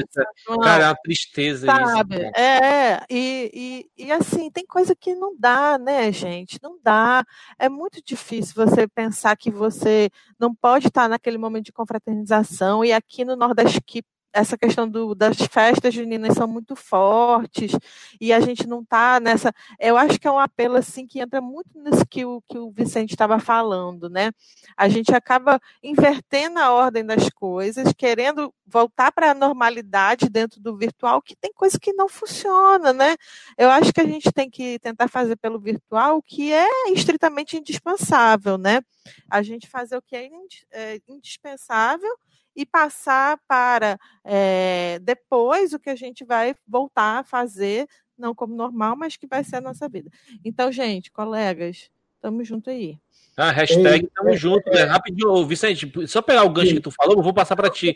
Deus cara, é uma tristeza sabe? isso. É, e, e, e assim, tem coisa que não dá, né, gente? Não dá. É muito difícil você pensar que você não pode estar naquele momento de confraternização e aqui no Nordeste, que essa questão do, das festas juninas são muito fortes e a gente não está nessa. Eu acho que é um apelo assim que entra muito nisso que o, que o Vicente estava falando, né? A gente acaba invertendo a ordem das coisas, querendo voltar para a normalidade dentro do virtual, que tem coisa que não funciona, né? Eu acho que a gente tem que tentar fazer pelo virtual o que é estritamente indispensável, né? A gente fazer o que é, é indispensável e passar para é, depois o que a gente vai voltar a fazer, não como normal, mas que vai ser a nossa vida. Então, gente, colegas, estamos junto aí. Ah, hashtag tamo junto, né? Rapidinho, Vicente, só pegar o gancho Sim. que tu falou, eu vou passar para ti.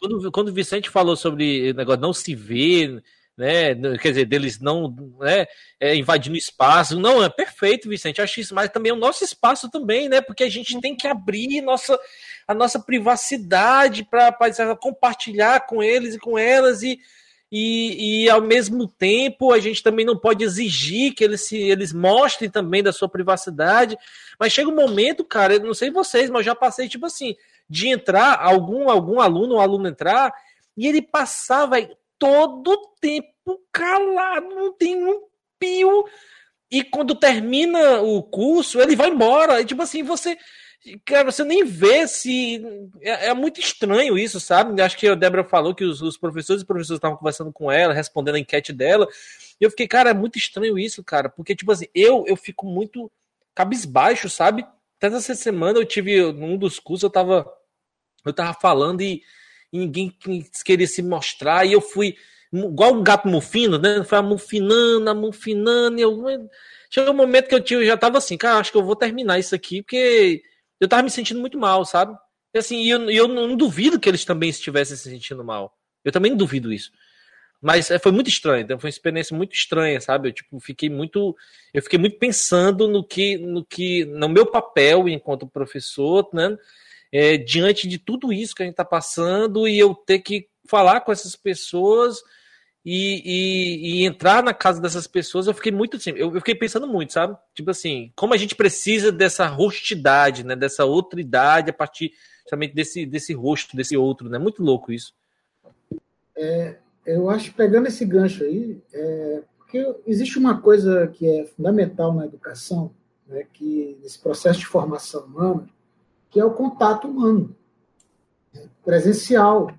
Quando, quando o Vicente falou sobre o negócio não se ver, né? Quer dizer, deles não né, é, invadindo espaço. Não, é perfeito, Vicente. Acho isso, mas também é o nosso espaço também, né? Porque a gente tem que abrir nossa, a nossa privacidade para compartilhar com eles e com elas e, e, e, ao mesmo tempo a gente também não pode exigir que eles se eles mostrem também da sua privacidade. Mas chega um momento, cara, eu não sei vocês, mas já passei tipo assim, de entrar algum algum aluno ou aluno entrar e ele passava todo tempo calado, não tem um pio. E quando termina o curso, ele vai embora. E, tipo assim, você. Cara, você nem vê se. É, é muito estranho isso, sabe? Acho que a Débora falou que os, os professores e professores estavam conversando com ela, respondendo a enquete dela. E eu fiquei, cara, é muito estranho isso, cara. Porque, tipo assim, eu, eu fico muito cabisbaixo, sabe? Até essa semana eu tive, num dos cursos, eu tava. Eu tava falando e e ninguém queria se mostrar, e eu fui igual um gato mufino, né? Foi amufinando, amufinando, e eu. Chegou um momento que eu, tinha, eu já tava assim, cara, acho que eu vou terminar isso aqui, porque eu tava me sentindo muito mal, sabe? E assim, eu, eu não duvido que eles também estivessem se sentindo mal. Eu também duvido isso. Mas é, foi muito estranho, então foi uma experiência muito estranha, sabe? Eu tipo, fiquei muito, eu fiquei muito pensando no que, no que, no meu papel enquanto professor, né? É, diante de tudo isso que a gente está passando e eu ter que falar com essas pessoas e, e, e, entrar na casa dessas pessoas, eu fiquei muito assim, eu, eu, fiquei pensando muito, sabe? Tipo assim, como a gente precisa dessa rostidade, né? Dessa outra idade a partir justamente desse, desse rosto, desse outro, né? Muito louco isso. É, eu acho, pegando esse gancho aí, é, porque existe uma coisa que é fundamental na educação, né, que nesse processo de formação humana, que é o contato humano, né, presencial.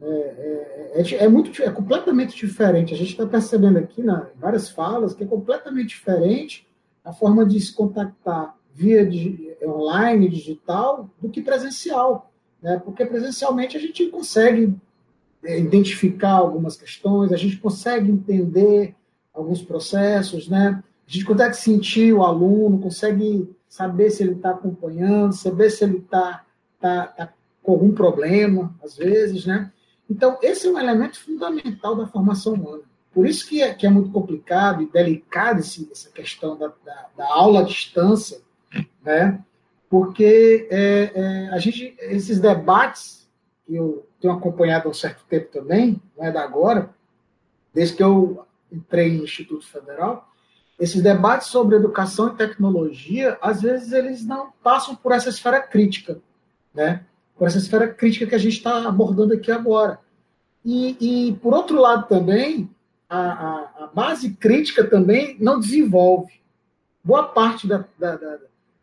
É, é, é, é, muito, é completamente diferente. A gente está percebendo aqui na várias falas que é completamente diferente a forma de se contactar via online, digital, do que presencial. Né? Porque presencialmente a gente consegue é, identificar algumas questões, a gente consegue entender alguns processos, né? a gente consegue sentir o aluno, consegue saber se ele está acompanhando, saber se ele está tá, tá com algum problema, às vezes, né? Então, esse é um elemento fundamental da formação humana. Por isso que é, que é muito complicado e delicado esse, essa questão da, da, da, aula à distância, né? Porque é, é, a gente, esses debates que eu tenho acompanhado há um certo tempo também, não é da agora, desde que eu entrei no Instituto Federal, esses debates sobre educação e tecnologia, às vezes eles não passam por essa esfera crítica, né? Por essa esfera crítica que a gente está abordando aqui agora. E, e, por outro lado também, a, a, a, base crítica também não desenvolve. Boa parte da, da, da,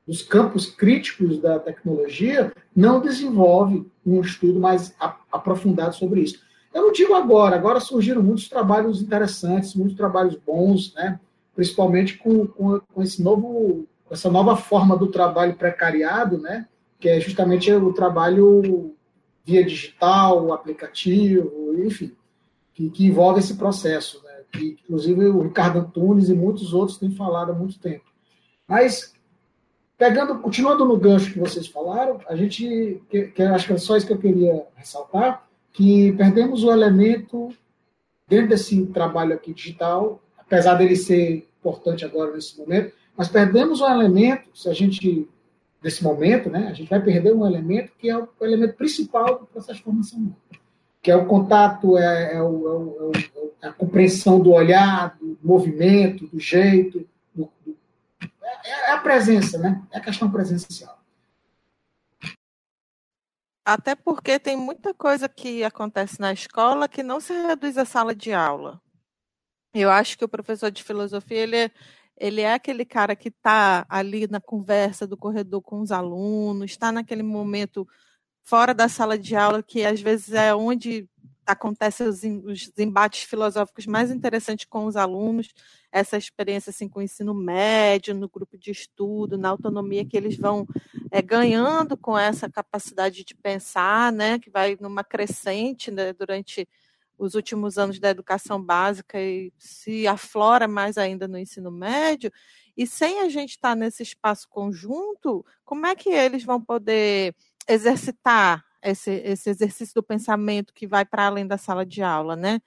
dos campos críticos da tecnologia não desenvolve um estudo mais aprofundado sobre isso. Eu não digo agora, agora surgiram muitos trabalhos interessantes, muitos trabalhos bons, né? Principalmente com, com, com esse novo, essa nova forma do trabalho precariado, né? que é justamente o trabalho via digital, aplicativo, enfim, que, que envolve esse processo, né? que inclusive o Ricardo Antunes e muitos outros têm falado há muito tempo. Mas, pegando, continuando no gancho que vocês falaram, a gente, que, que acho que é só isso que eu queria ressaltar, que perdemos o elemento, dentro desse trabalho aqui digital, apesar dele ser importante agora nesse momento, mas perdemos um elemento, se a gente, nesse momento, né, a gente vai perder um elemento que é o elemento principal do processo de formação humana, que é o contato, é, é, o, é, o, é a compreensão do olhar, do movimento, do jeito, do, do, é, é a presença, né? É a questão presencial. Até porque tem muita coisa que acontece na escola que não se reduz à sala de aula. Eu acho que o professor de filosofia ele é, ele é aquele cara que está ali na conversa do corredor com os alunos, está naquele momento fora da sala de aula, que às vezes é onde acontecem os, os embates filosóficos mais interessantes com os alunos, essa experiência assim, com o ensino médio, no grupo de estudo, na autonomia que eles vão é, ganhando com essa capacidade de pensar, né, que vai numa crescente né, durante os últimos anos da educação básica e se aflora mais ainda no ensino médio, e sem a gente estar nesse espaço conjunto, como é que eles vão poder exercitar esse, esse exercício do pensamento que vai para além da sala de aula, né?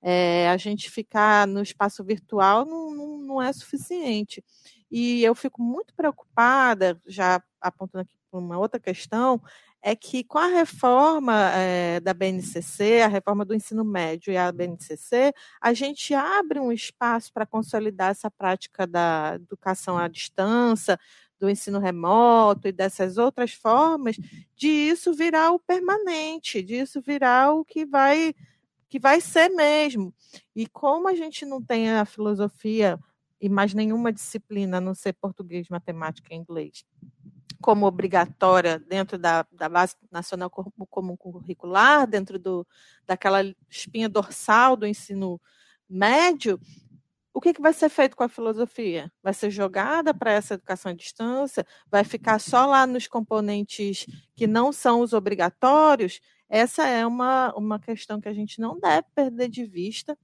É, a gente ficar no espaço virtual não, não, não, é suficiente. E eu fico muito preocupada, já apontando aqui para uma outra questão, é que com a reforma é, da BNCC, a reforma do ensino médio e a BNCC, a gente abre um espaço para consolidar essa prática da educação à distância, do ensino remoto e dessas outras formas, de isso virar o permanente, disso virar o que vai que vai ser mesmo. E como a gente não tem a filosofia e mais nenhuma disciplina, a não ser português, matemática e inglês, como obrigatória dentro da, da base nacional comum curricular, dentro do, daquela espinha dorsal do ensino médio, o que, que vai ser feito com a filosofia? Vai ser jogada para essa educação à distância? Vai ficar só lá nos componentes que não são os obrigatórios? Essa é uma, uma questão que a gente não deve perder de vista.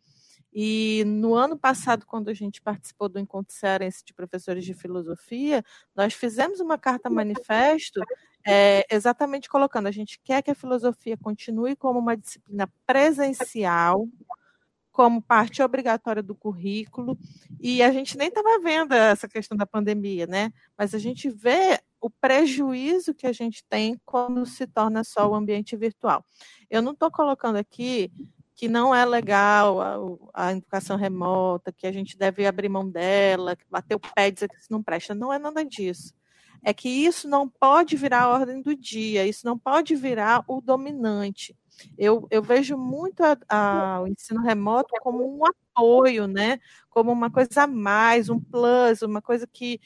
E no ano passado, quando a gente participou do Encontro Cearense de Professores de Filosofia, nós fizemos uma carta manifesto é, exatamente colocando: a gente quer que a filosofia continue como uma disciplina presencial, como parte obrigatória do currículo, e a gente nem estava vendo essa questão da pandemia, né? Mas a gente vê o prejuízo que a gente tem quando se torna só o ambiente virtual. Eu não estou colocando aqui que não é legal a, a, educação remota, que a gente deve abrir mão dela, bater o pé e dizer que isso não presta. Não é nada disso. É que isso não pode virar a ordem do dia, isso não pode virar o dominante. Eu, eu vejo muito a, a, o ensino remoto como um apoio, né? Como uma coisa a mais, um plus, uma coisa que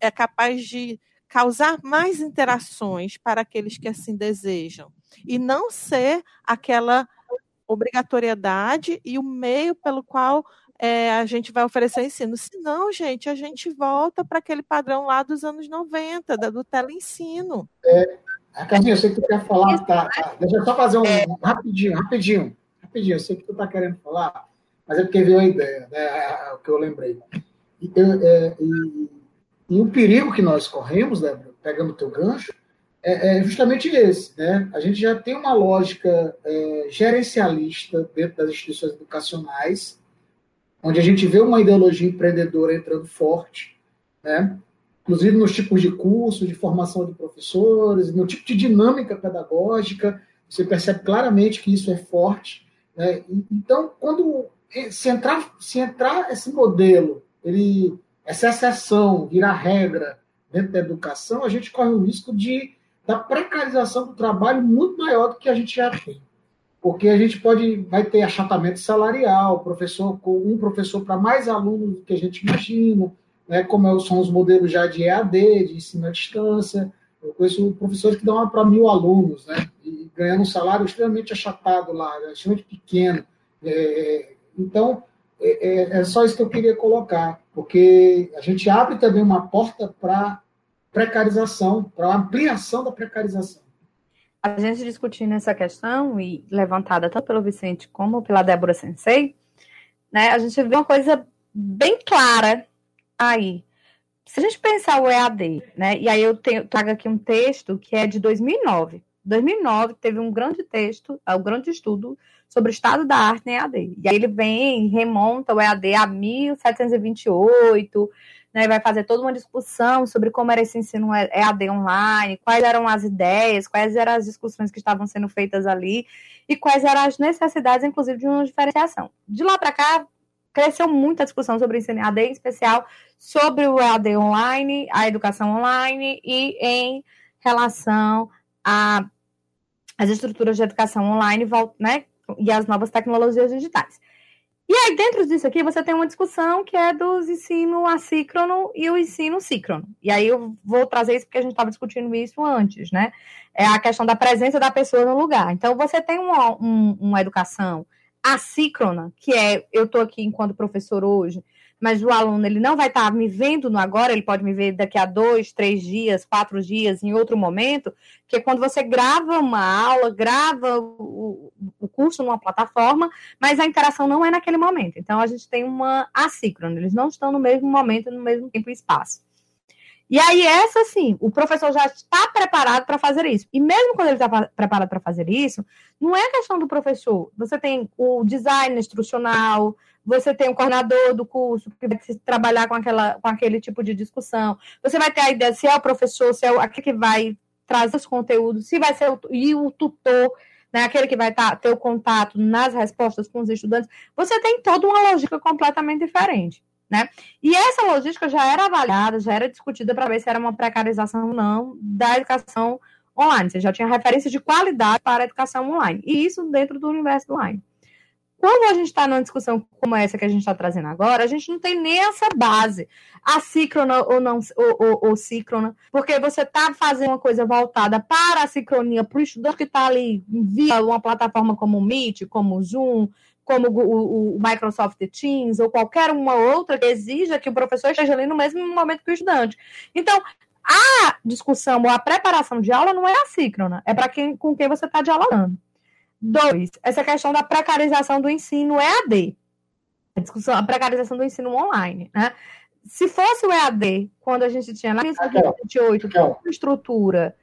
é capaz de causar mais interações para aqueles que assim desejam. E não ser aquela obrigatoriedade e o meio pelo qual é, a gente vai oferecer ensino. Senão, gente, a gente volta para aquele padrão lá dos anos 90, do teleensino. É, a Carminha, eu sei que tu quer falar, tá, tá, Deixa eu só fazer um é. rapidinho, rapidinho, rapidinho. Eu sei que tu tá querendo falar, mas é porque veio a ideia, né? É, é o que eu lembrei. E, é, e, e, o perigo que nós corremos, né, pegando o teu gancho, é, é, justamente esse, né? A gente já tem uma lógica é, gerencialista dentro das instituições educacionais, onde a gente vê uma ideologia empreendedora entrando forte, né? inclusive nos tipos de curso, de formação de professores, no tipo de dinâmica pedagógica, você percebe claramente que isso é forte. Né? Então, quando se entrar, se entrar esse modelo, ele, essa exceção virar regra dentro da educação, a gente corre o risco de da precarização do trabalho muito maior do que a gente já tem. Porque a gente pode vai ter achatamento salarial, professor um professor para mais alunos do que a gente imagina, né, como é são os modelos já de EAD, de ensino à distância. Eu conheço professores que dão para mil alunos, né, e ganhando um salário extremamente achatado lá, né, extremamente pequeno. É, então, é, é, é, só isso que eu queria colocar, porque a gente abre também uma porta para precarização, para ampliação da precarização. A gente discutindo essa questão e levantada tanto pelo Vicente como pela Débora Sensei, né, a gente vê uma coisa bem clara aí. Se a gente pensar o EAD, né? E aí eu tenho, trago aqui um texto que é de 2009. 2009 teve um grande texto, um grande estudo sobre o estado da arte em EAD. E aí ele vem, remonta o EAD a 1728, né, vai fazer toda uma discussão sobre como era esse ensino EAD online, quais eram as ideias, quais eram as discussões que estavam sendo feitas ali e quais eram as necessidades, inclusive, de uma diferenciação. De lá para cá, cresceu muito a discussão sobre o ensino EAD, em especial sobre o EAD online, a educação online e em relação as estruturas de educação online né, e as novas tecnologias digitais. E aí, dentro disso aqui, você tem uma discussão que é dos ensino assíncrono e o ensino síncrono. E aí eu vou trazer isso porque a gente estava discutindo isso antes, né? É a questão da presença da pessoa no lugar. Então, você tem uma, um, uma educação assíncrona, que é eu estou aqui enquanto professor hoje, mas o aluno ele não vai estar tá me vendo no agora, ele pode me ver daqui a dois, três dias, quatro dias, em outro momento, que é quando você grava uma aula, grava o, o curso numa plataforma, mas a interação não é naquele momento. Então a gente tem uma assíncrona, eles não estão no mesmo momento, no mesmo tempo e espaço. E aí, essa sim, o professor já está preparado para fazer isso. E mesmo quando ele está preparado para fazer isso, não é questão do professor. Você tem o design instrucional, você tem o coordenador do curso que vai trabalhar com, aquela, com aquele tipo de discussão. Você vai ter a ideia se é o professor, se é aquele que vai trazer os conteúdos, se vai ser o, e o tutor, né, aquele que vai tá, ter o contato nas respostas com os estudantes. Você tem toda uma lógica completamente diferente. Né? E essa logística já era avaliada, já era discutida para ver se era uma precarização ou não da educação online. Você já tinha referência de qualidade para a educação online. E isso dentro do universo online. Quando a gente está numa discussão como essa que a gente está trazendo agora, a gente não tem nem essa base, assíncrona ou não ou, ou, ou síncrona, porque você está fazendo uma coisa voltada para a sincronia, para o estudante que está ali via uma plataforma como o Meet, como o Zoom, como o, o, Microsoft Teams ou qualquer uma outra que exija que o professor esteja ali no mesmo momento que o estudante. Então, a discussão ou a preparação de aula não é assíncrona, é para quem com quem você está dialogando. Dois, essa questão da precarização do ensino EAD. A discussão, a precarização do ensino online, né? Se fosse o EAD, quando a gente tinha lá em 2028, toda estrutura.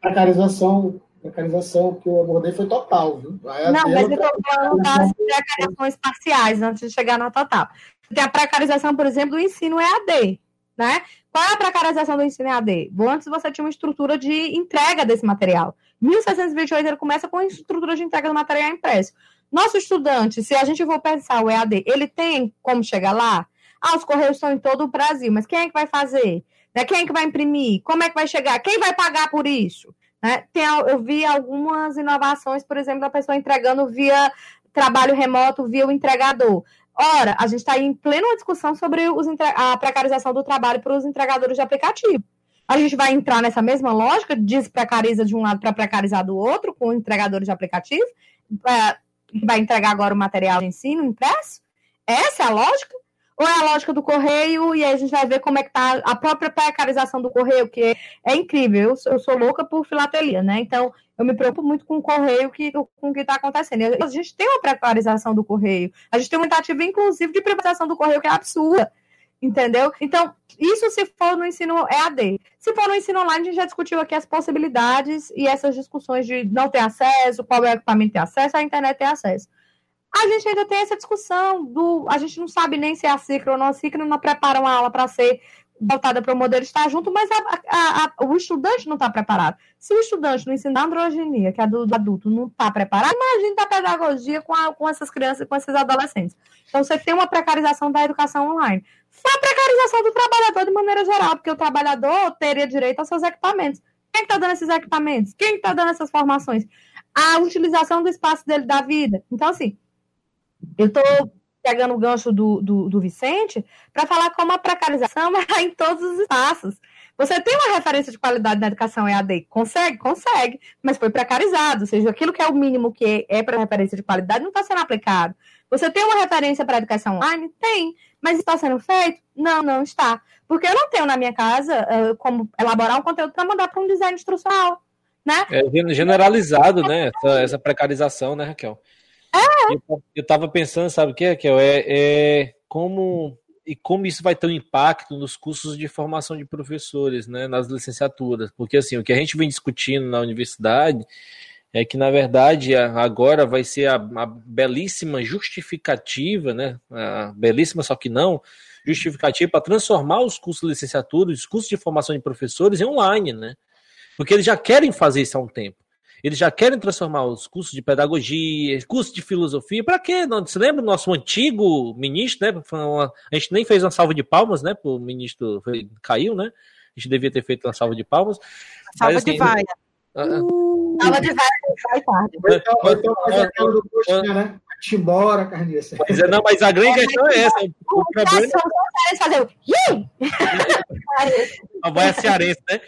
Precarização, precarização que eu abordei foi total, viu? Não, mas eu estou falando das precarizações parciais, antes de chegar na total. Tem a precarização, por exemplo, do ensino EAD, né? Qual é a precarização do ensino EAD? Antes você tinha uma estrutura de entrega desse material. 1628 ele começa com a estrutura de entrega do material impresso. Nosso estudante, se a gente for pensar o EAD, ele tem como chegar lá? Ah, os correios estão em todo o Brasil, mas quem é que vai fazer? Né? Quem é que vai imprimir? Como é que vai chegar? Quem vai pagar por isso? Né? Tem, eu vi algumas inovações, por exemplo, da pessoa entregando via trabalho remoto, via o entregador. Ora, a gente está em plena discussão sobre os, a precarização do trabalho para os entregadores de aplicativo. A gente vai entrar nessa mesma lógica, desprecariza de um lado para precarizar do outro, com entregadores de aplicativo, é, vai entregar agora o material de ensino impresso? Essa é a lógica? Ou é a lógica do correio, e aí a gente vai ver como é que está a própria precarização do correio, que é, incrível. Eu, eu, sou louca por filatelia, né? Então, eu me preocupo muito com o correio, que, com o que está acontecendo. A gente tem uma precarização do correio. A gente tem uma tentativa, inclusive, de privatização do correio, que é absurda. Entendeu? Então, isso se for no ensino EAD. Se for no ensino online, a gente já discutiu aqui as possibilidades e essas discussões de não ter acesso, qual é o equipamento ter acesso, a internet ter acesso. A gente ainda tem essa discussão do. A gente não sabe nem se é a ciclo ou não a ciclo, não prepara uma aula para ser voltada para o modelo estar junto, mas a, a, a, o estudante não está preparado. Se o estudante no ensino da androgenia, que é do, do adulto, não está preparado, imagina a pedagogia com, com essas crianças, com esses adolescentes. Então, você tem uma precarização da educação online. Foi a precarização do trabalhador de maneira geral, porque o trabalhador teria direito aos seus equipamentos. Quem está dando esses equipamentos? Quem está dando essas formações? A utilização do espaço dele da vida. Então, assim, eu estou pegando o gancho do, do, do Vicente para falar como a precarização é em todos os espaços. Você tem uma referência de qualidade na educação EAD? Consegue? Consegue, mas foi precarizado, ou seja, aquilo que é o mínimo que é para referência de qualidade não está sendo aplicado. Você tem uma referência para educação online? Tem, mas está sendo feito? Não, não está. Porque eu não tenho na minha casa uh, como elaborar um conteúdo para mandar para um design instrucional. Né? É generalizado, né? Essa, essa precarização, né, Raquel? É. Eu, estava pensando, sabe o que, Raquel? É, é como e como isso vai ter um impacto nos cursos de formação de professores, né, nas licenciaturas, porque assim, o que a gente vem discutindo na universidade é que na verdade agora vai ser a, a belíssima justificativa, né, a belíssima só que não, justificativa para transformar os cursos de licenciatura, os cursos de formação de professores em online, né? Porque eles já querem fazer isso há um tempo. Eles já querem transformar os cursos de pedagogia, cursos de filosofia. Para quê? Não, você lembra do nosso antigo ministro, né? Uma, a gente nem fez uma salva de palmas, né? O ministro foi, caiu, né? A gente devia ter feito uma salva de palmas. Salva Mas, assim, de vaia. Uh, Tava de vai tarde. Então, então faz aquela do embora, Carniça. Pois é, não, mas a grande é, questão é essa. O, problema... fazer o... Vai a cearense, né?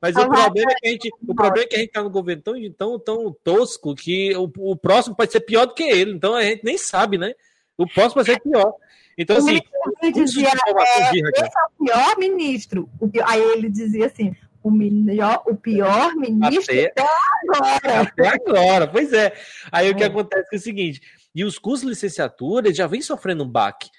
Mas o problema, é que a gente, o problema é que a gente tá no governo tão, tão, tão tosco que o, o próximo pode ser pior do que ele. Então a gente nem sabe, né? O próximo vai ser pior. Então, assim. Ele dizia, é, esse é o pior ministro. O pior, aí ele dizia assim: o, melhor, o pior ministro até, até agora. Até agora, pois é. Aí é. o que é. acontece é o seguinte: e os cursos de licenciatura já vem sofrendo um baque.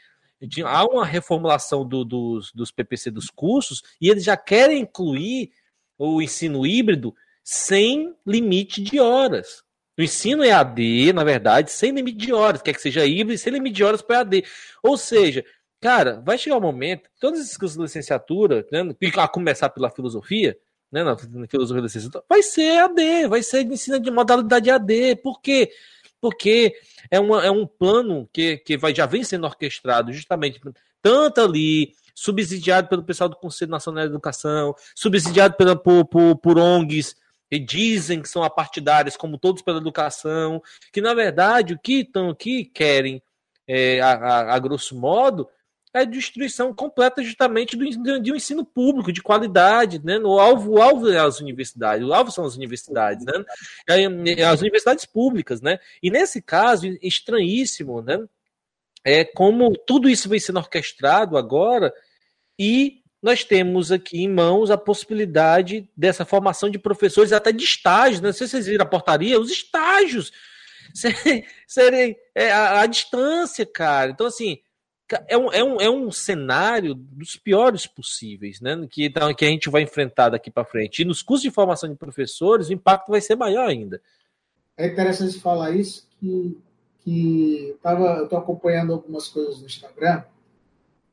Há uma reformulação do, dos, dos PPC dos cursos e eles já querem incluir o ensino híbrido sem limite de horas. O ensino EAD, na verdade, sem limite de horas, quer que seja híbrido, sem limite de horas para EAD. Ou seja, cara, vai chegar um momento, todos esses cursos de licenciatura, né, a começar pela filosofia, né, na filosofia da licenciatura, vai ser EAD, vai ser ensino de modalidade EAD. Por quê? Porque é, uma, é um plano que, que vai, já vem sendo orquestrado justamente tanto ali subsidiado pelo pessoal do Conselho Nacional de Educação, subsidiado pela, por, por, por ONGs que dizem que são apartidárias, como todos pela educação, que na verdade o que estão aqui querem, é, a, a, a, grosso modo, é a destruição completa justamente do, de um ensino público de qualidade, né? O alvo, o alvo é as universidades, o alvo são as universidades, né? As universidades públicas, né? E nesse caso, estranhíssimo, né? É como tudo isso vem sendo orquestrado agora e nós temos aqui em mãos a possibilidade dessa formação de professores, até de estágios, né? não sei se vocês viram a portaria, os estágios serem, serem é, a, distância, cara. Então, assim, é um, é, um, é um cenário dos piores possíveis, né? Que, então, que a gente vai enfrentar daqui para frente. E nos cursos de formação de professores, o impacto vai ser maior ainda. É interessante falar isso, que, que tava, eu estou acompanhando algumas coisas no Instagram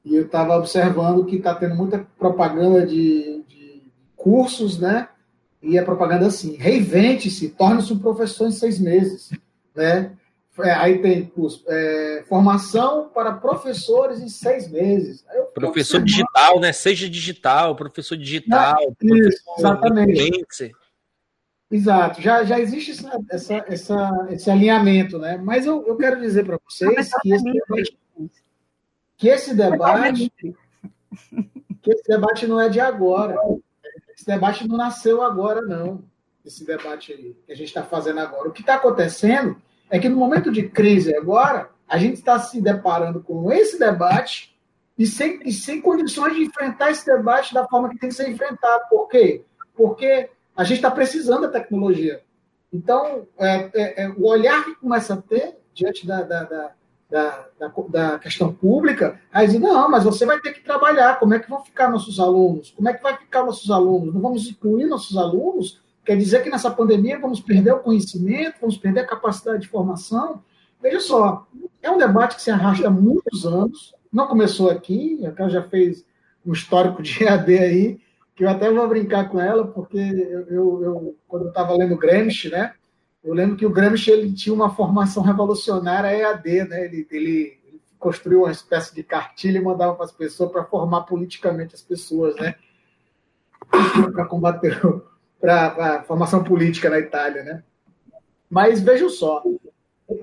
e eu estava observando que está tendo muita propaganda de, de, cursos, né? E a propaganda assim: reinvente-se, torne-se um professor em seis meses, né? É, aí tem curso, é, formação para professores em seis meses. Professor digital, né? Seja digital, professor digital. Não, isso, exatamente. Exato, já, já existe essa, essa, essa, esse alinhamento, né? Mas eu, eu quero dizer para vocês que esse, que esse debate que esse debate não é de agora. Esse debate não nasceu agora, não. Esse debate aí que a gente está fazendo agora. O que está acontecendo é que no momento de crise agora, a gente está se deparando com esse debate e sem, e sem condições de enfrentar esse debate da forma que tem que ser enfrentado. Por quê? Porque a gente está precisando da tecnologia. Então, é, é, é, o olhar que começa a ter diante da, da, da da, da, da, questão pública, aí diz, não, mas você vai ter que trabalhar, como é que vão ficar nossos alunos? Como é que vai ficar nossos alunos? Não vamos incluir nossos alunos? Quer dizer que nessa pandemia vamos perder o conhecimento, vamos perder a capacidade de formação? Veja só, é um debate que se arrasta há muitos anos, não começou aqui, a Carla já fez um histórico de EAD aí, que eu até vou brincar com ela, porque eu, eu, quando eu estava lendo Gramsci, né, eu lembro que o Gramsci ele tinha uma formação revolucionária EAD, né? Ele, ele, construiu uma espécie de cartilha e mandava para as pessoas para formar politicamente as pessoas, né? para combater para a formação política na Itália, né? Mas vejam só,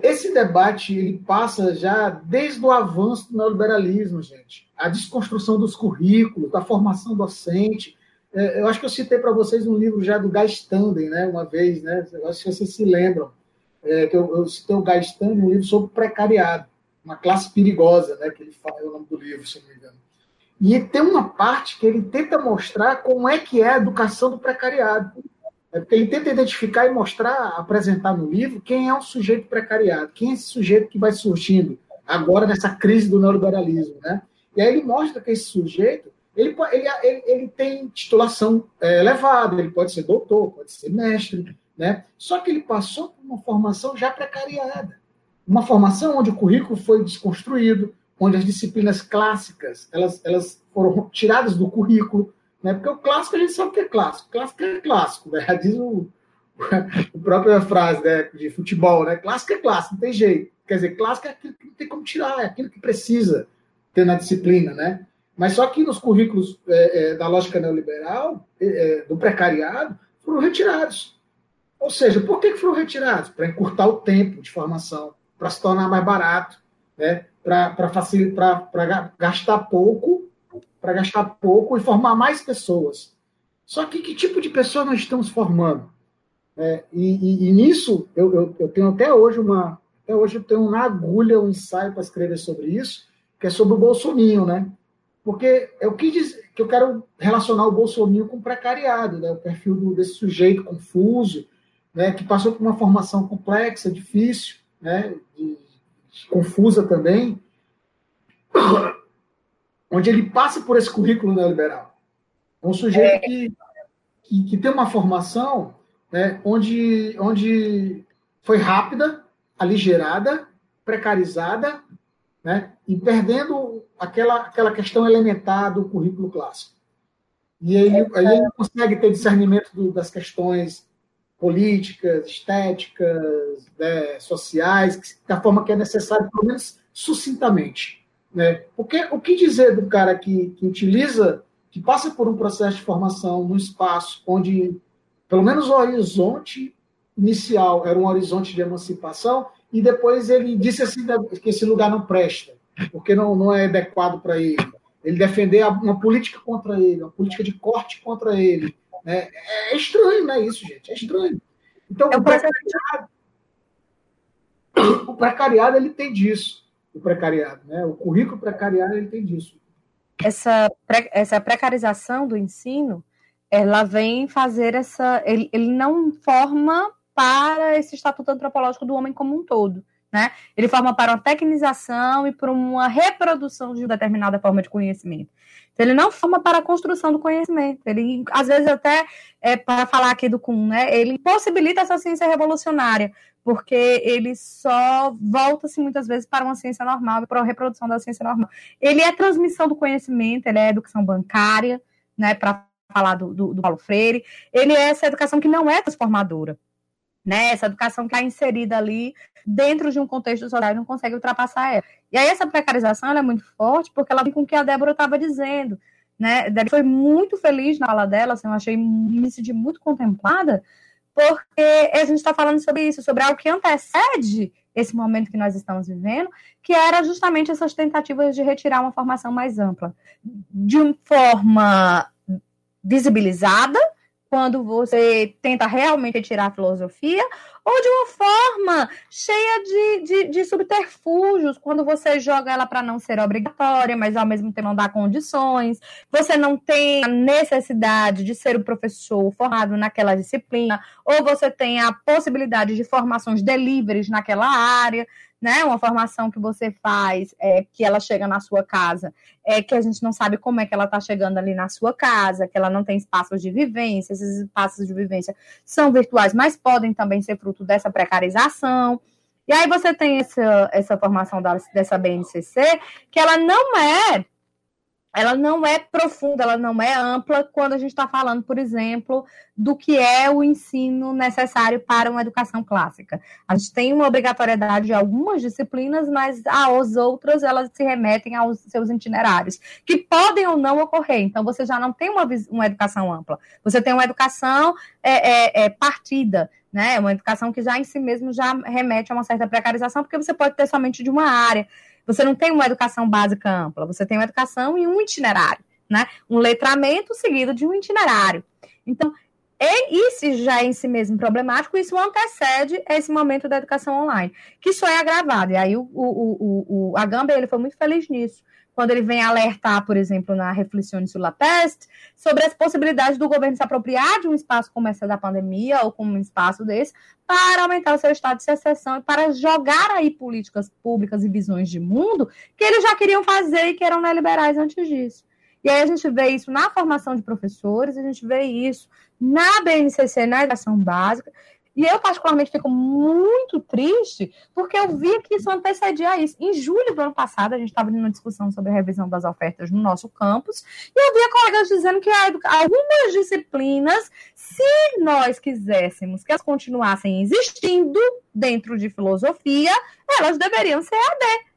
esse debate ele passa já desde o avanço do neoliberalismo, gente. A desconstrução dos currículos, da formação docente, é, eu acho que eu citei para vocês um livro já do Guy Standen, né, uma vez, né, eu acho que vocês se lembram, é, que eu, eu citei o Guy Standen, um livro sobre precariado, uma classe perigosa, né, que ele fala, é o nome do livro, se não me engano. E tem uma parte que ele tenta mostrar como é que é a educação do precariado. É ele tenta identificar e mostrar, apresentar no livro, quem é um sujeito precariado, quem é esse sujeito que vai surgindo agora nessa crise do neoliberalismo. Né? E aí ele mostra que esse sujeito ele, ele, ele, ele tem titulação é, elevada, ele pode ser doutor, pode ser mestre, né? Só que ele passou por uma formação já precariada. Uma formação onde o currículo foi desconstruído, onde as disciplinas clássicas elas, elas foram tiradas do currículo, né? Porque o clássico a gente sabe o que é clássico. Clássico é clássico, né? Diz o, a própria frase né, de futebol, né? Clássico é clássico, não tem jeito. Quer dizer, clássico é aquilo que não tem como tirar, é aquilo que precisa ter na disciplina, né? Mas só que nos currículos é, é, da lógica neoliberal, é, é, do precariado, foram retirados. Ou seja, por que foram retirados? Para encurtar o tempo de formação, para se tornar mais barato, né? Para gastar pouco, para gastar pouco e formar mais pessoas. Só que que tipo de pessoa nós estamos formando? É, e, e, e, nisso eu, eu, eu, tenho até hoje uma até hoje eu tenho na agulha um ensaio para escrever sobre isso, que é sobre o Bolsoninho, né? Porque eu quis dizer que eu quero relacionar o Bolsoninho com o precariado, né? O perfil do, desse sujeito confuso, né? Que passou por uma formação complexa, difícil, né? De, confusa também, onde ele passa por esse currículo neoliberal. É um sujeito que, que, que tem uma formação né, onde, onde foi rápida, aligerada, precarizada, né, e perdendo aquela, aquela questão elementar do currículo clássico. E aí, ele consegue ter discernimento do, das questões políticas, estéticas, né, sociais, da forma que é necessário, pelo menos sucintamente. Né? Porque o que dizer do cara que, que utiliza, que passa por um processo de formação num espaço onde, pelo menos o horizonte inicial era um horizonte de emancipação, e depois ele disse assim que esse lugar não presta, porque não, não é adequado para ele. Ele defender uma política contra ele, uma política de corte contra ele, né? É estranho, né? Isso, gente, é estranho. Então, é o, precariado, o precariado ele tem disso, o precariado, né? O currículo precariado ele tem disso. Essa, essa precarização do ensino, ela vem fazer essa. Ele, ele não forma para esse estatuto antropológico do homem como um todo. Né? Ele forma para uma tecnização e para uma reprodução de determinada forma de conhecimento. Então, ele não forma para a construção do conhecimento. Ele, às vezes, até é, para falar aqui do Kuhn, né? Ele impossibilita essa ciência revolucionária, porque ele só volta-se muitas vezes para uma ciência normal, para a reprodução da ciência normal. Ele é transmissão do conhecimento, ele é educação bancária, né? Para falar do, do, do Paulo Freire. Ele é essa educação que não é transformadora né? Essa educação que está inserida ali dentro de um contexto social não consegue ultrapassar ela. E aí essa precarização é muito forte porque ela vem com o que a Débora estava dizendo, né? Débora foi muito feliz na fala dela, assim, eu achei me senti muito contemplada, porque a gente está falando sobre isso, sobre algo que antecede esse momento que nós estamos vivendo, que era justamente essas tentativas de retirar uma formação mais ampla, de uma forma visibilizada, quando você tenta realmente tirar a filosofia, ou de uma forma cheia de, de, de subterfúgios, quando você joga ela para não ser obrigatória, mas ao mesmo tempo não dá condições, você não tem a necessidade de ser o professor formado naquela disciplina, ou você tem a possibilidade de formações deliveries naquela área né? Uma formação que você faz, é, que ela chega na sua casa, é que a gente não sabe como é que ela está chegando ali na sua casa, que ela não tem espaços de vivência, esses espaços de vivência são virtuais, mas podem também ser fruto dessa precarização. E aí você tem essa, essa formação da, dessa BNCC, que ela não é ela não é profunda, ela não é ampla quando a gente está falando, por exemplo, do que é o ensino necessário para uma educação clássica. A gente tem uma obrigatoriedade de algumas disciplinas, mas as outras elas se remetem aos seus itinerários, que podem ou não ocorrer. Então você já não tem uma, uma educação ampla, você tem uma educação é, é, é partida. Né? Uma educação que já em si mesmo já remete a uma certa precarização, porque você pode ter somente de uma área. Você não tem uma educação básica ampla, você tem uma educação e um itinerário, né? Um letramento seguido de um itinerário. Então, isso já é em si mesmo problemático, isso antecede esse momento da educação online, que só é agravado. E aí o, o, o, o a Gamba ele foi muito feliz nisso, quando ele vem alertar, por exemplo, na Reflexões sobre a Peste, sobre as possibilidades do governo se apropriar de um espaço como essa da pandemia, ou como um espaço desse, para aumentar o seu estado de secessão e para jogar aí políticas públicas e visões de mundo que eles já queriam fazer e que eram neoliberais antes disso. E aí a gente vê isso na formação de professores, a gente vê isso na BNCC, na educação básica, e eu, particularmente, fico muito triste porque eu vi que isso antecedia isso. Em julho do ano passado, a gente estava numa discussão sobre a revisão das ofertas no nosso campus, e eu via colegas dizendo que algumas disciplinas, se nós quiséssemos que elas continuassem existindo dentro de filosofia, elas deveriam ser AD.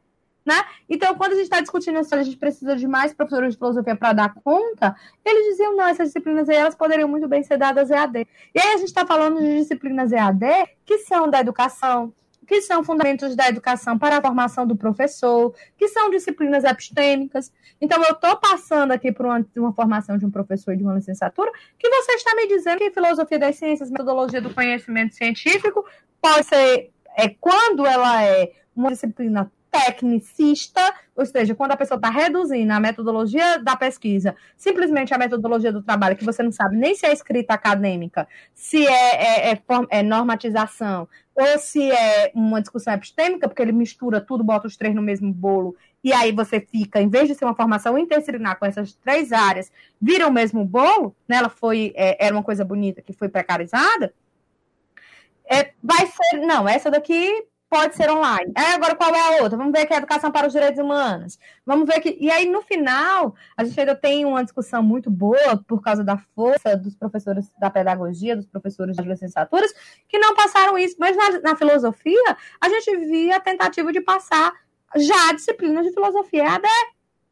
Né? Então, quando a gente está discutindo se a gente precisa de mais professores de filosofia para dar conta, eles diziam, não, essas disciplinas aí, elas poderiam muito bem ser dadas EAD. E aí a gente está falando de disciplinas EAD que são da educação, que são fundamentos da educação para a formação do professor, que são disciplinas epistêmicas. Então, eu estou passando aqui por uma, uma, formação de um professor de uma licenciatura, que você está me dizendo que filosofia das ciências, metodologia do conhecimento científico, pode ser, é, quando ela é uma disciplina tecnicista, ou seja, quando a pessoa está reduzindo a metodologia da pesquisa, simplesmente a metodologia do trabalho, que você não sabe nem se é escrita acadêmica, se é, é, é, é normatização, ou se é uma discussão epistêmica, porque ele mistura tudo, bota os três no mesmo bolo, e aí você fica, em vez de ser uma formação interdisciplinar com essas três áreas, vira o mesmo bolo, né? ela foi, é, era uma coisa bonita que foi precarizada, é, vai ser, não, essa daqui pode ser online. É, agora qual é a outra? Vamos ver que é educação para os direitos humanos. Vamos ver que. E aí, no final, a gente ainda tem uma discussão muito boa por causa da força dos professores da pedagogia, dos professores das licenciaturas, que não passaram isso. Mas na, na filosofia, a gente via a tentativa de passar já a disciplina de filosofia AD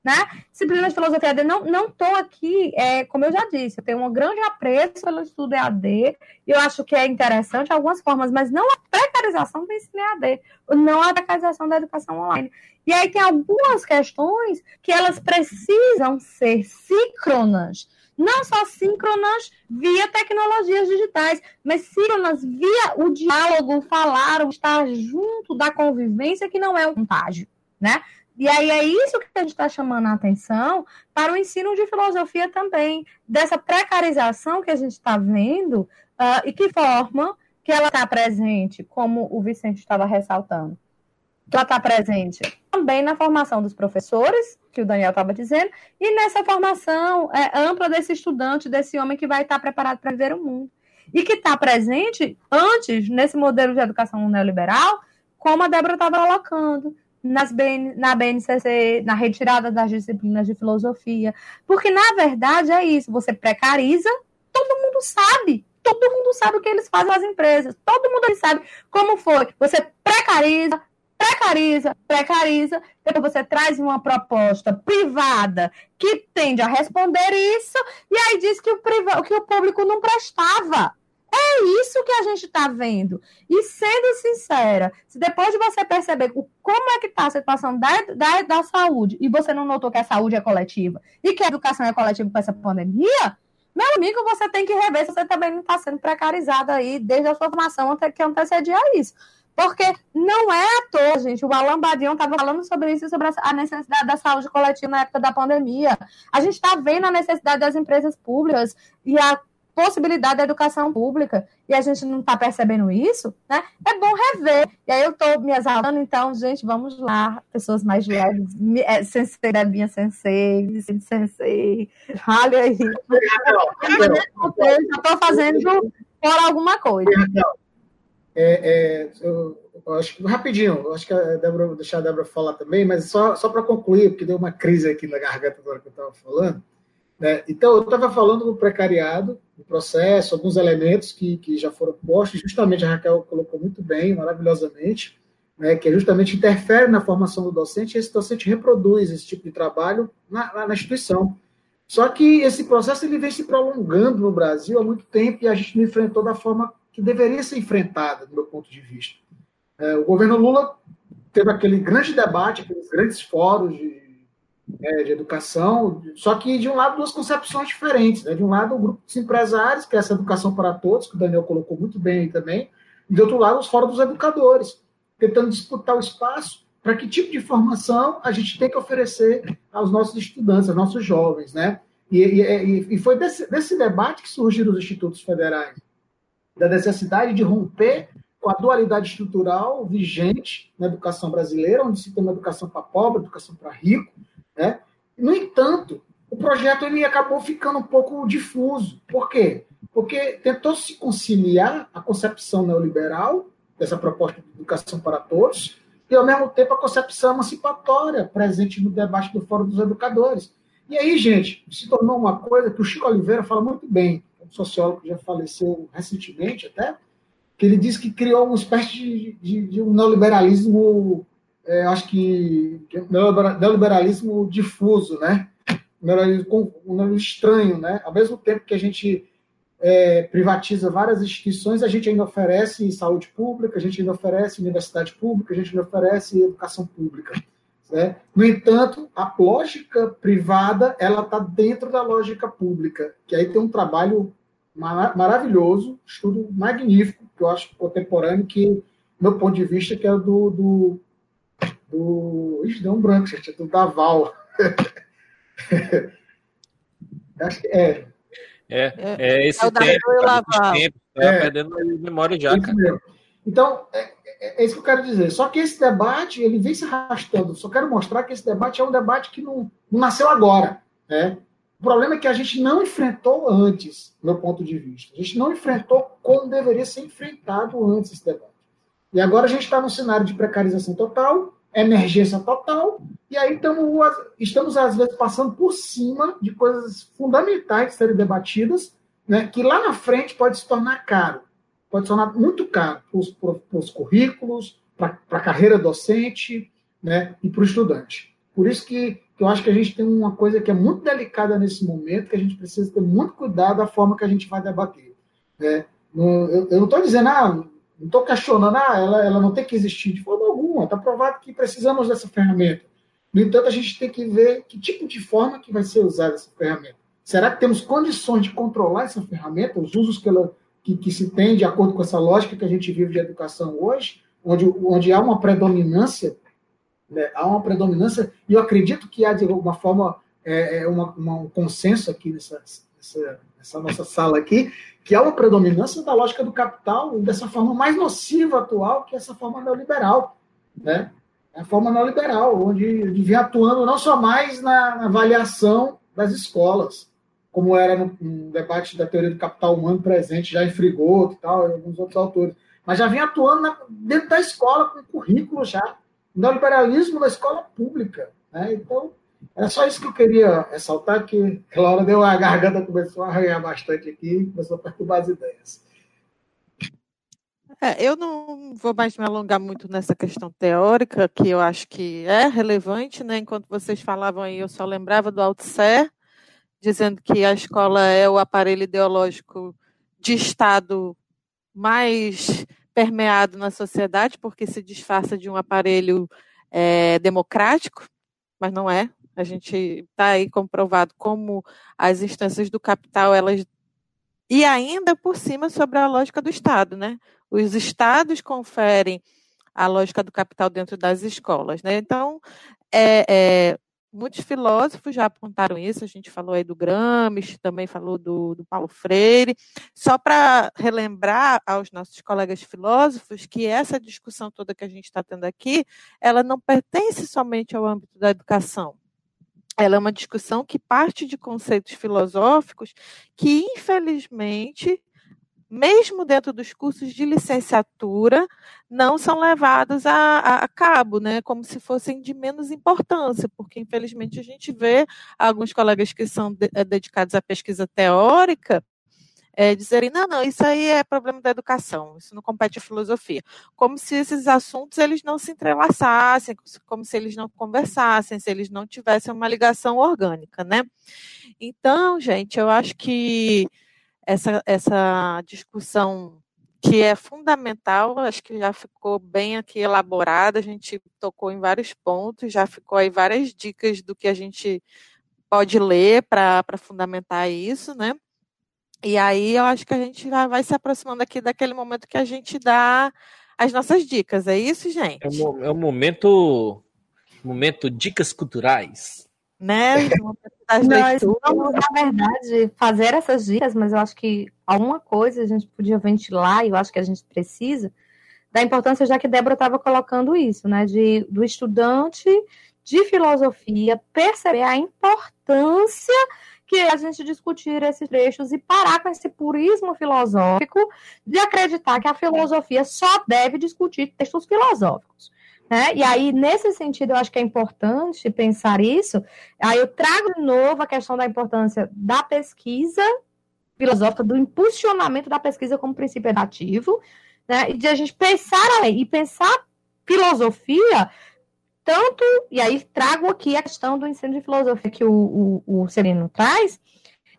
né? Disciplina de filosofia AD, não, não tô aqui, é, como eu já disse, eu tenho um grande apreço pelo estudo EAD, e eu acho que é interessante algumas formas, mas não a precarização do ensino EAD, não a precarização da educação online. E aí tem algumas questões que elas precisam ser síncronas, não só síncronas via tecnologias digitais, mas síncronas via o diálogo, falar, o estar junto da convivência, que não é um contágio, né? E aí é isso que a gente está chamando a atenção para o ensino de filosofia também, dessa precarização que a gente está vendo uh, e que forma que ela está presente, como o Vicente estava ressaltando. Ela está presente também na formação dos professores, que o Daniel estava dizendo, e nessa formação é, ampla desse estudante, desse homem que vai estar preparado para viver o mundo. E que está presente antes, nesse modelo de educação neoliberal, como a Débora estava colocando, nas BN, na BNCC, na retirada das disciplinas de filosofia. Porque, na verdade, é isso. Você precariza, todo mundo sabe. Todo mundo sabe o que eles fazem nas empresas. Todo mundo sabe como foi. Você precariza, precariza, precariza. Depois você traz uma proposta privada que tende a responder isso. E aí diz que o, priva, que o público não prestava. É isso que a gente está vendo. E sendo sincera, se depois de você perceber como é que está a situação da, da, da saúde e você não notou que a saúde é coletiva e que a educação é coletiva com essa pandemia, meu amigo, você tem que rever se você também não está sendo precarizado aí desde a sua formação até que antecedia isso. Porque não é à toa, gente. O Alan Badion estava falando sobre isso, sobre a necessidade da saúde coletiva na época da pandemia. A gente está vendo a necessidade das empresas públicas e a possibilidade da educação pública e a gente não está percebendo isso, né? É bom rever. E aí eu estou me exalando, então, gente, vamos lá, pessoas mais leves, é, sensei da minha sensei, sensei, olha aí. Eu já estou fazendo por alguma coisa. É, é, eu, eu acho rapidinho, eu acho que a Débora, vou deixar a Débora falar também, mas só, só para concluir, porque deu uma crise aqui na garganta agora que eu estava falando. Né? Então, eu estava falando do precariado, do processo, alguns elementos que, que já foram postos, justamente a Raquel colocou muito bem, maravilhosamente, né, que justamente interfere na formação do docente, e esse docente reproduz esse tipo de trabalho na, na instituição. Só que esse processo ele vem se prolongando no Brasil há muito tempo e a gente não enfrentou da forma que deveria ser enfrentada, do meu ponto de vista. É, o governo Lula teve aquele grande debate, aqueles grandes fóruns de é, de educação, só que de um lado duas concepções diferentes. Né? De um lado o grupo dos empresários, que é essa educação para todos, que o Daniel colocou muito bem aí também, e do outro lado os fóruns dos educadores, tentando disputar o espaço para que tipo de formação a gente tem que oferecer aos nossos estudantes, aos nossos jovens. Né? E, e, e foi desse, desse debate que surgiram os institutos federais, da necessidade de romper com a dualidade estrutural vigente na educação brasileira, onde se tem uma educação para pobre, educação para rico, né? No entanto, o projeto ele acabou ficando um pouco difuso. Por quê? Porque tentou se conciliar a concepção neoliberal dessa proposta de educação para todos e, ao mesmo tempo, a concepção emancipatória presente no debate do Fórum dos Educadores. E aí, gente, se tornou uma coisa que o Chico Oliveira fala muito bem, um sociólogo que já faleceu recentemente até, que ele diz que criou uma espécie de, de, de um neoliberalismo é, acho que neoliberalismo difuso, né? Um neoliberalismo estranho, né? Ao mesmo tempo que a gente é, privatiza várias instituições, a gente ainda oferece saúde pública, a gente ainda oferece universidade pública, a gente ainda oferece educação pública. Né? No entanto, a lógica privada ela está dentro da lógica pública, que aí tem um trabalho maravilhoso, estudo magnífico, que eu acho contemporâneo, que, meu ponto de vista, que é do. do, do ixi, deu um branco, gente, é do Daval. acho que é. É, é, é esse é tempo, tempo tá é, perdendo a memória já, cara. Então, é, é, é, isso que eu quero dizer. Só que esse debate, ele vem se arrastando. Só quero mostrar que esse debate é um debate que não, não nasceu agora. Né? O problema é que a gente não enfrentou antes, do meu ponto de vista. A gente não enfrentou como deveria ser enfrentado antes esse debate. E agora a gente está num cenário de precarização total, emergência total, e aí estamos, estamos, às vezes, passando por cima de coisas fundamentais de serem debatidas, né, que lá na frente pode se tornar caro pode tornar muito caro para os currículos, para a carreira docente né, e para o estudante. Por isso que, que, eu acho que a gente tem uma coisa que é muito delicada nesse momento, que a gente precisa ter muito cuidado da forma que a gente vai debater. Né? Eu, eu, não estou dizendo, ah, não estou questionando, ah, ela, ela não tem que existir de forma alguma, está provado que precisamos dessa ferramenta. No entanto, a gente tem que ver que tipo de forma que vai ser usada essa ferramenta. Será que temos condições de controlar essa ferramenta, os usos que ela, que, que, se tem de acordo com essa lógica que a gente vive de educação hoje, onde, onde há uma predominância, né, há uma predominância, e eu acredito que há de alguma forma é, é uma, uma, um consenso aqui nessa, nessa, nessa, nossa sala aqui, que há uma predominância da lógica do capital dessa forma mais nociva atual, que é essa forma neoliberal, né? É a forma neoliberal, onde, vem atuando não só mais na, na avaliação das escolas, como era no, debate da teoria do capital humano presente já em Frigoto e tal, e alguns outros autores. Mas já vinha atuando na, dentro da escola, com currículo já, no liberalismo da escola pública. Né? Então, era só isso que eu queria ressaltar, que hora deu a garganta, começou a arranhar bastante aqui, começou a perturbar as ideias. É, eu não vou mais me alongar muito nessa questão teórica, que eu acho que é relevante, né? Enquanto vocês falavam aí, eu só lembrava do Althusser, dizendo que a escola é o aparelho ideológico de Estado mais permeado na sociedade, porque se disfarça de um aparelho é, democrático, mas não é. A gente está aí comprovado como as instâncias do capital, elas. E ainda por cima sobre a lógica do Estado, né? Os estados conferem a lógica do capital dentro das escolas, né? Então, é, é muitos filósofos já apontaram isso, a gente falou aí do Gramsci, também falou do, do Paulo Freire, só para relembrar aos nossos colegas filósofos que essa discussão toda que a gente está tendo aqui, ela não pertence somente ao âmbito da educação. Ela é uma discussão que parte de conceitos filosóficos que, infelizmente, mesmo dentro dos cursos de licenciatura, não são levados a, a, cabo, né, como se fossem de menos importância, porque infelizmente a gente vê alguns colegas que são de, é, dedicados à pesquisa teórica é, dizerem, não, não, isso aí é problema da educação, isso não compete à filosofia. Como se esses assuntos eles não se entrelaçassem, como se eles não conversassem, se eles não tivessem uma ligação orgânica, né? Então, gente, eu acho que essa, essa discussão que é fundamental, acho que já ficou bem aqui elaborada, a gente tocou em vários pontos, já ficou aí várias dicas do que a gente pode ler para fundamentar isso, né? E aí eu acho que a gente já vai se aproximando aqui daquele momento que a gente dá as nossas dicas, é isso, gente? É o, é o momento, momento dicas culturais né? Nós vamos, na verdade, fazer essas dicas, mas eu acho que alguma coisa a gente podia ventilar, e eu acho que a gente precisa, da importância, já que Débora estava colocando isso, né? De, do estudante de filosofia perceber a importância que é a gente discutir esses trechos e parar com esse purismo filosófico de acreditar que a filosofia só deve discutir textos filosóficos. Né? E aí, nesse sentido, eu acho que é importante pensar isso. Aí eu trago de novo a questão da importância da pesquisa filosófica, do impulsionamento da pesquisa como princípio educativo, né? e de a gente pensar e pensar filosofia tanto, e aí trago aqui a questão do ensino de filosofia que o, o, o traz,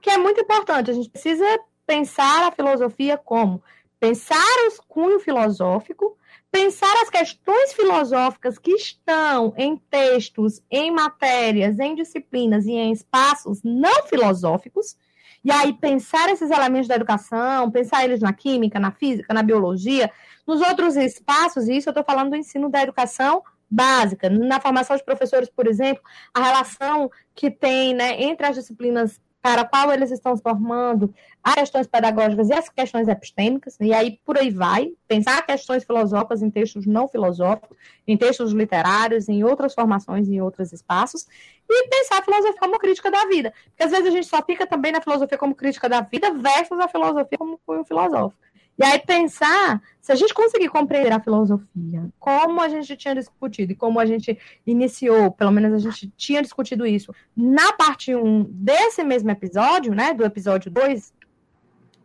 que é muito importante. A gente precisa pensar a filosofia como pensar o cunho filosófico, pensar as questões filosóficas que estão em textos, em matérias, em disciplinas e em espaços não filosóficos, e aí pensar esses elementos da educação, pensar eles na química, na física, na biologia, nos outros espaços, e isso eu estou falando do ensino da educação básica. Na formação de professores, por exemplo, a relação que tem né, entre as disciplinas para a qual eles estão se formando, as questões pedagógicas e as questões epistêmicas, e aí por aí vai, pensar questões filosóficas em textos não filosóficos, em textos literários, em outras formações, em outros espaços, e pensar a filosofia como crítica da vida. Porque às vezes a gente só fica também na filosofia como crítica da vida versus a filosofia como cunho filosófico. E aí pensar, se a gente conseguir compreender a filosofia, como a gente tinha discutido e como a gente iniciou, pelo menos a gente tinha discutido isso, na parte 1 desse mesmo episódio, né, do episódio 2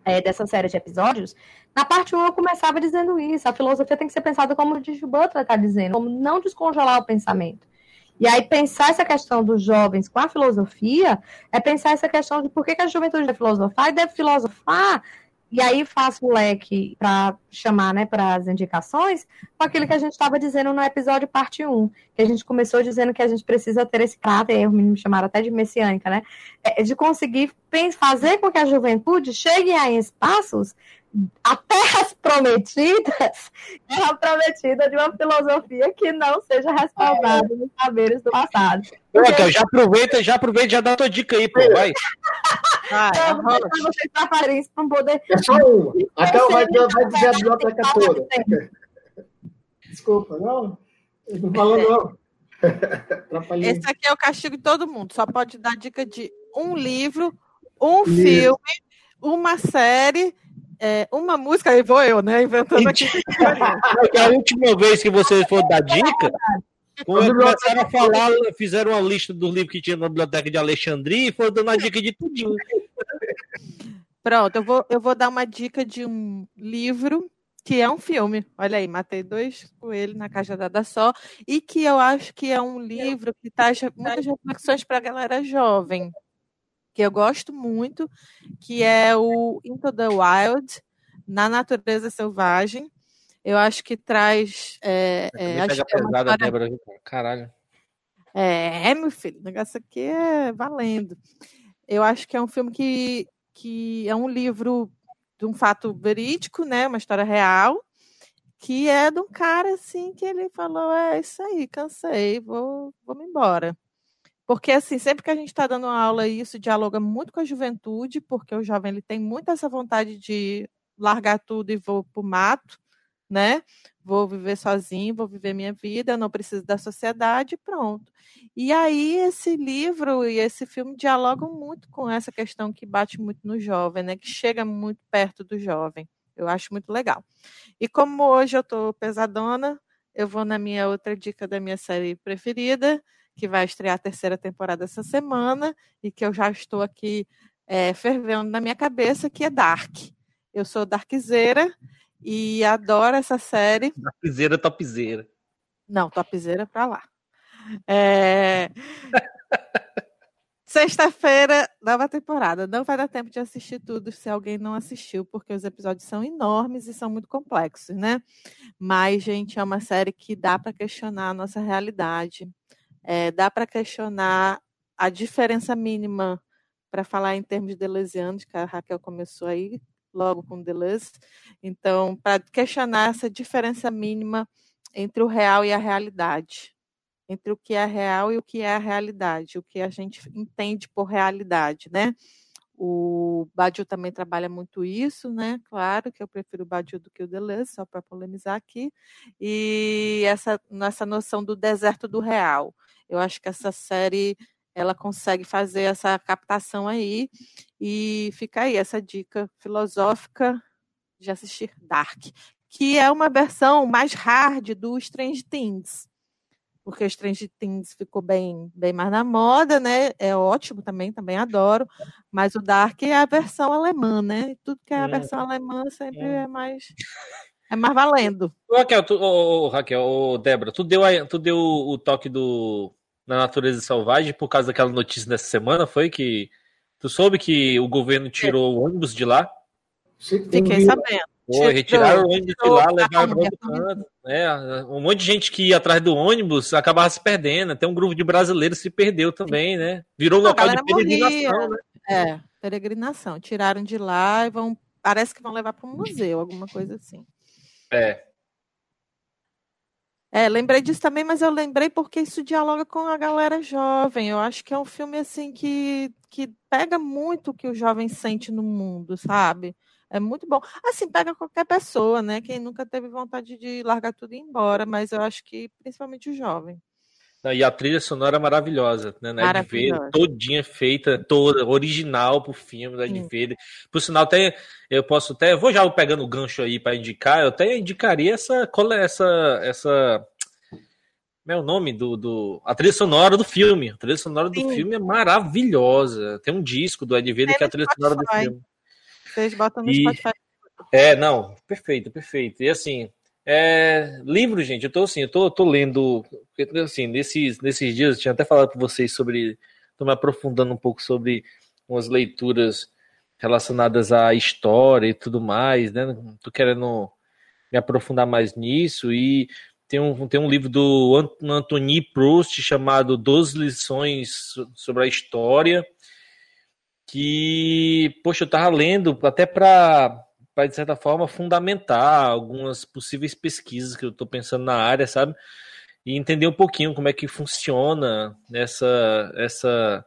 é, dessa série de episódios, na parte 1 eu começava dizendo isso, a filosofia tem que ser pensada como o Judith Butler está dizendo, como não descongelar o pensamento. E aí, pensar essa questão dos jovens com a filosofia é pensar essa questão de por que, que a juventude deve filosofar e deve filosofar e aí faço o leque para chamar né, para as indicações com aquilo que a gente estava dizendo no episódio parte 1, que a gente começou dizendo que a gente precisa ter esse caráter, meninos chamaram até de messiânica, né? É, de conseguir fazer com que a juventude chegue a espaços a terras prometidas é a prometida de uma filosofia que não seja respaldada nos saberes do passado. Porque... já aproveita, já aproveita, já dá tua dica aí, pô, vai. Eu vou deixar vocês para poder. É só uma. Até vai, vai dizer a biblioteca toda. Desculpa, não? Não falou, não. Esse aqui é o castigo de todo mundo. Só pode dar dica de um livro, um Isso. filme, uma série é, uma música, aí vou eu, né? Inventando aqui. a última vez que vocês foram dar dica, quando começaram a falar, fizeram uma lista dos livros que tinha na biblioteca de Alexandria e foram dando a dica de tudinho. Pronto, eu vou, eu vou dar uma dica de um livro que é um filme. Olha aí, matei dois coelhos na caixa dada só. E que eu acho que é um livro que traz muitas reflexões para a galera jovem que eu gosto muito, que é o Into the Wild, na natureza selvagem. Eu acho que traz. É, é, acho que é pesada, história... Débora. Caralho. É, meu filho, o negócio aqui é valendo. Eu acho que é um filme que, que é um livro de um fato verídico, né? Uma história real, que é de um cara assim que ele falou: é isso aí, cansei, vou, vou me embora. Porque, assim, sempre que a gente está dando uma aula, isso dialoga muito com a juventude, porque o jovem ele tem muito essa vontade de largar tudo e vou para o mato, né? Vou viver sozinho, vou viver minha vida, não preciso da sociedade, pronto. E aí esse livro e esse filme dialogam muito com essa questão que bate muito no jovem, né? Que chega muito perto do jovem. Eu acho muito legal. E como hoje eu estou pesadona, eu vou na minha outra dica da minha série preferida, que vai estrear a terceira temporada essa semana e que eu já estou aqui é, fervendo na minha cabeça, que é Dark. Eu sou Darkzeira e adoro essa série. Darkzeira, topzeira. Não, topzeira para lá. É... Sexta-feira, nova temporada. Não vai dar tempo de assistir tudo se alguém não assistiu, porque os episódios são enormes e são muito complexos, né? Mas, gente, é uma série que dá para questionar a nossa realidade é, dá para questionar a diferença mínima para falar em termos deleuzianos, que a Raquel começou aí logo com Deleuze. Então, para questionar essa diferença mínima entre o real e a realidade, entre o que é real e o que é a realidade, o que a gente entende por realidade, né? O Badiou também trabalha muito isso, né? Claro que eu prefiro o Badiou do que o Deleuze, só para polemizar aqui. E essa, essa noção do deserto do real. Eu acho que essa série ela consegue fazer essa captação aí. E fica aí essa dica filosófica de assistir Dark, que é uma versão mais hard do Strange Things porque Strange Things ficou bem, bem mais na moda, né? É ótimo também, também adoro. Mas o Dark é a versão alemã, né? Tudo que é a é. versão alemã sempre é, é mais É mais valendo. Raquel, tu, oh, oh, Raquel, oh, Débora, tu deu, a, tu deu o, toque do na natureza selvagem por causa daquela notícia dessa semana, foi que tu soube que o governo tirou o ônibus de lá? Fiquei sabendo. Pô, retiraram o ônibus de lá, levaram para. Né? Um monte de gente que ia atrás do ônibus acabava se perdendo. Até um grupo de brasileiros se perdeu também, né? Virou um local de peregrinação, né? É, peregrinação. Tiraram de lá e vão. Parece que vão levar para um museu, alguma coisa assim. É. É, lembrei disso também, mas eu lembrei porque isso dialoga com a galera jovem. Eu acho que é um filme assim que, que pega muito o que o jovem sente no mundo, sabe? É muito bom. Assim, pega qualquer pessoa, né? Quem nunca teve vontade de largar tudo e ir embora, mas eu acho que principalmente o jovem. E a trilha sonora é maravilhosa, né? Na Ed todinha feita, toda, original pro filme da Ed Por sinal, até eu posso até. Eu vou já pegando o gancho aí para indicar, eu até indicaria essa. essa, essa como é o nome do, do. A trilha sonora do filme. A trilha sonora do Sim. filme é maravilhosa. Tem um disco do Ed que é a trilha sonora do filme. Vocês botam no e... Spotify. É, não, perfeito, perfeito. E assim, é, livro, gente, eu tô assim, eu tô, tô lendo, assim, nesses, nesses dias, eu tinha até falado com vocês sobre, tô me aprofundando um pouco sobre umas leituras relacionadas à história e tudo mais, né? Tô querendo me aprofundar mais nisso e tem um, tem um livro do Anthony Proust chamado Doze Lições sobre a História, que, poxa, eu estava lendo até para, de certa forma, fundamentar algumas possíveis pesquisas que eu estou pensando na área, sabe? E entender um pouquinho como é que funciona essa, essa,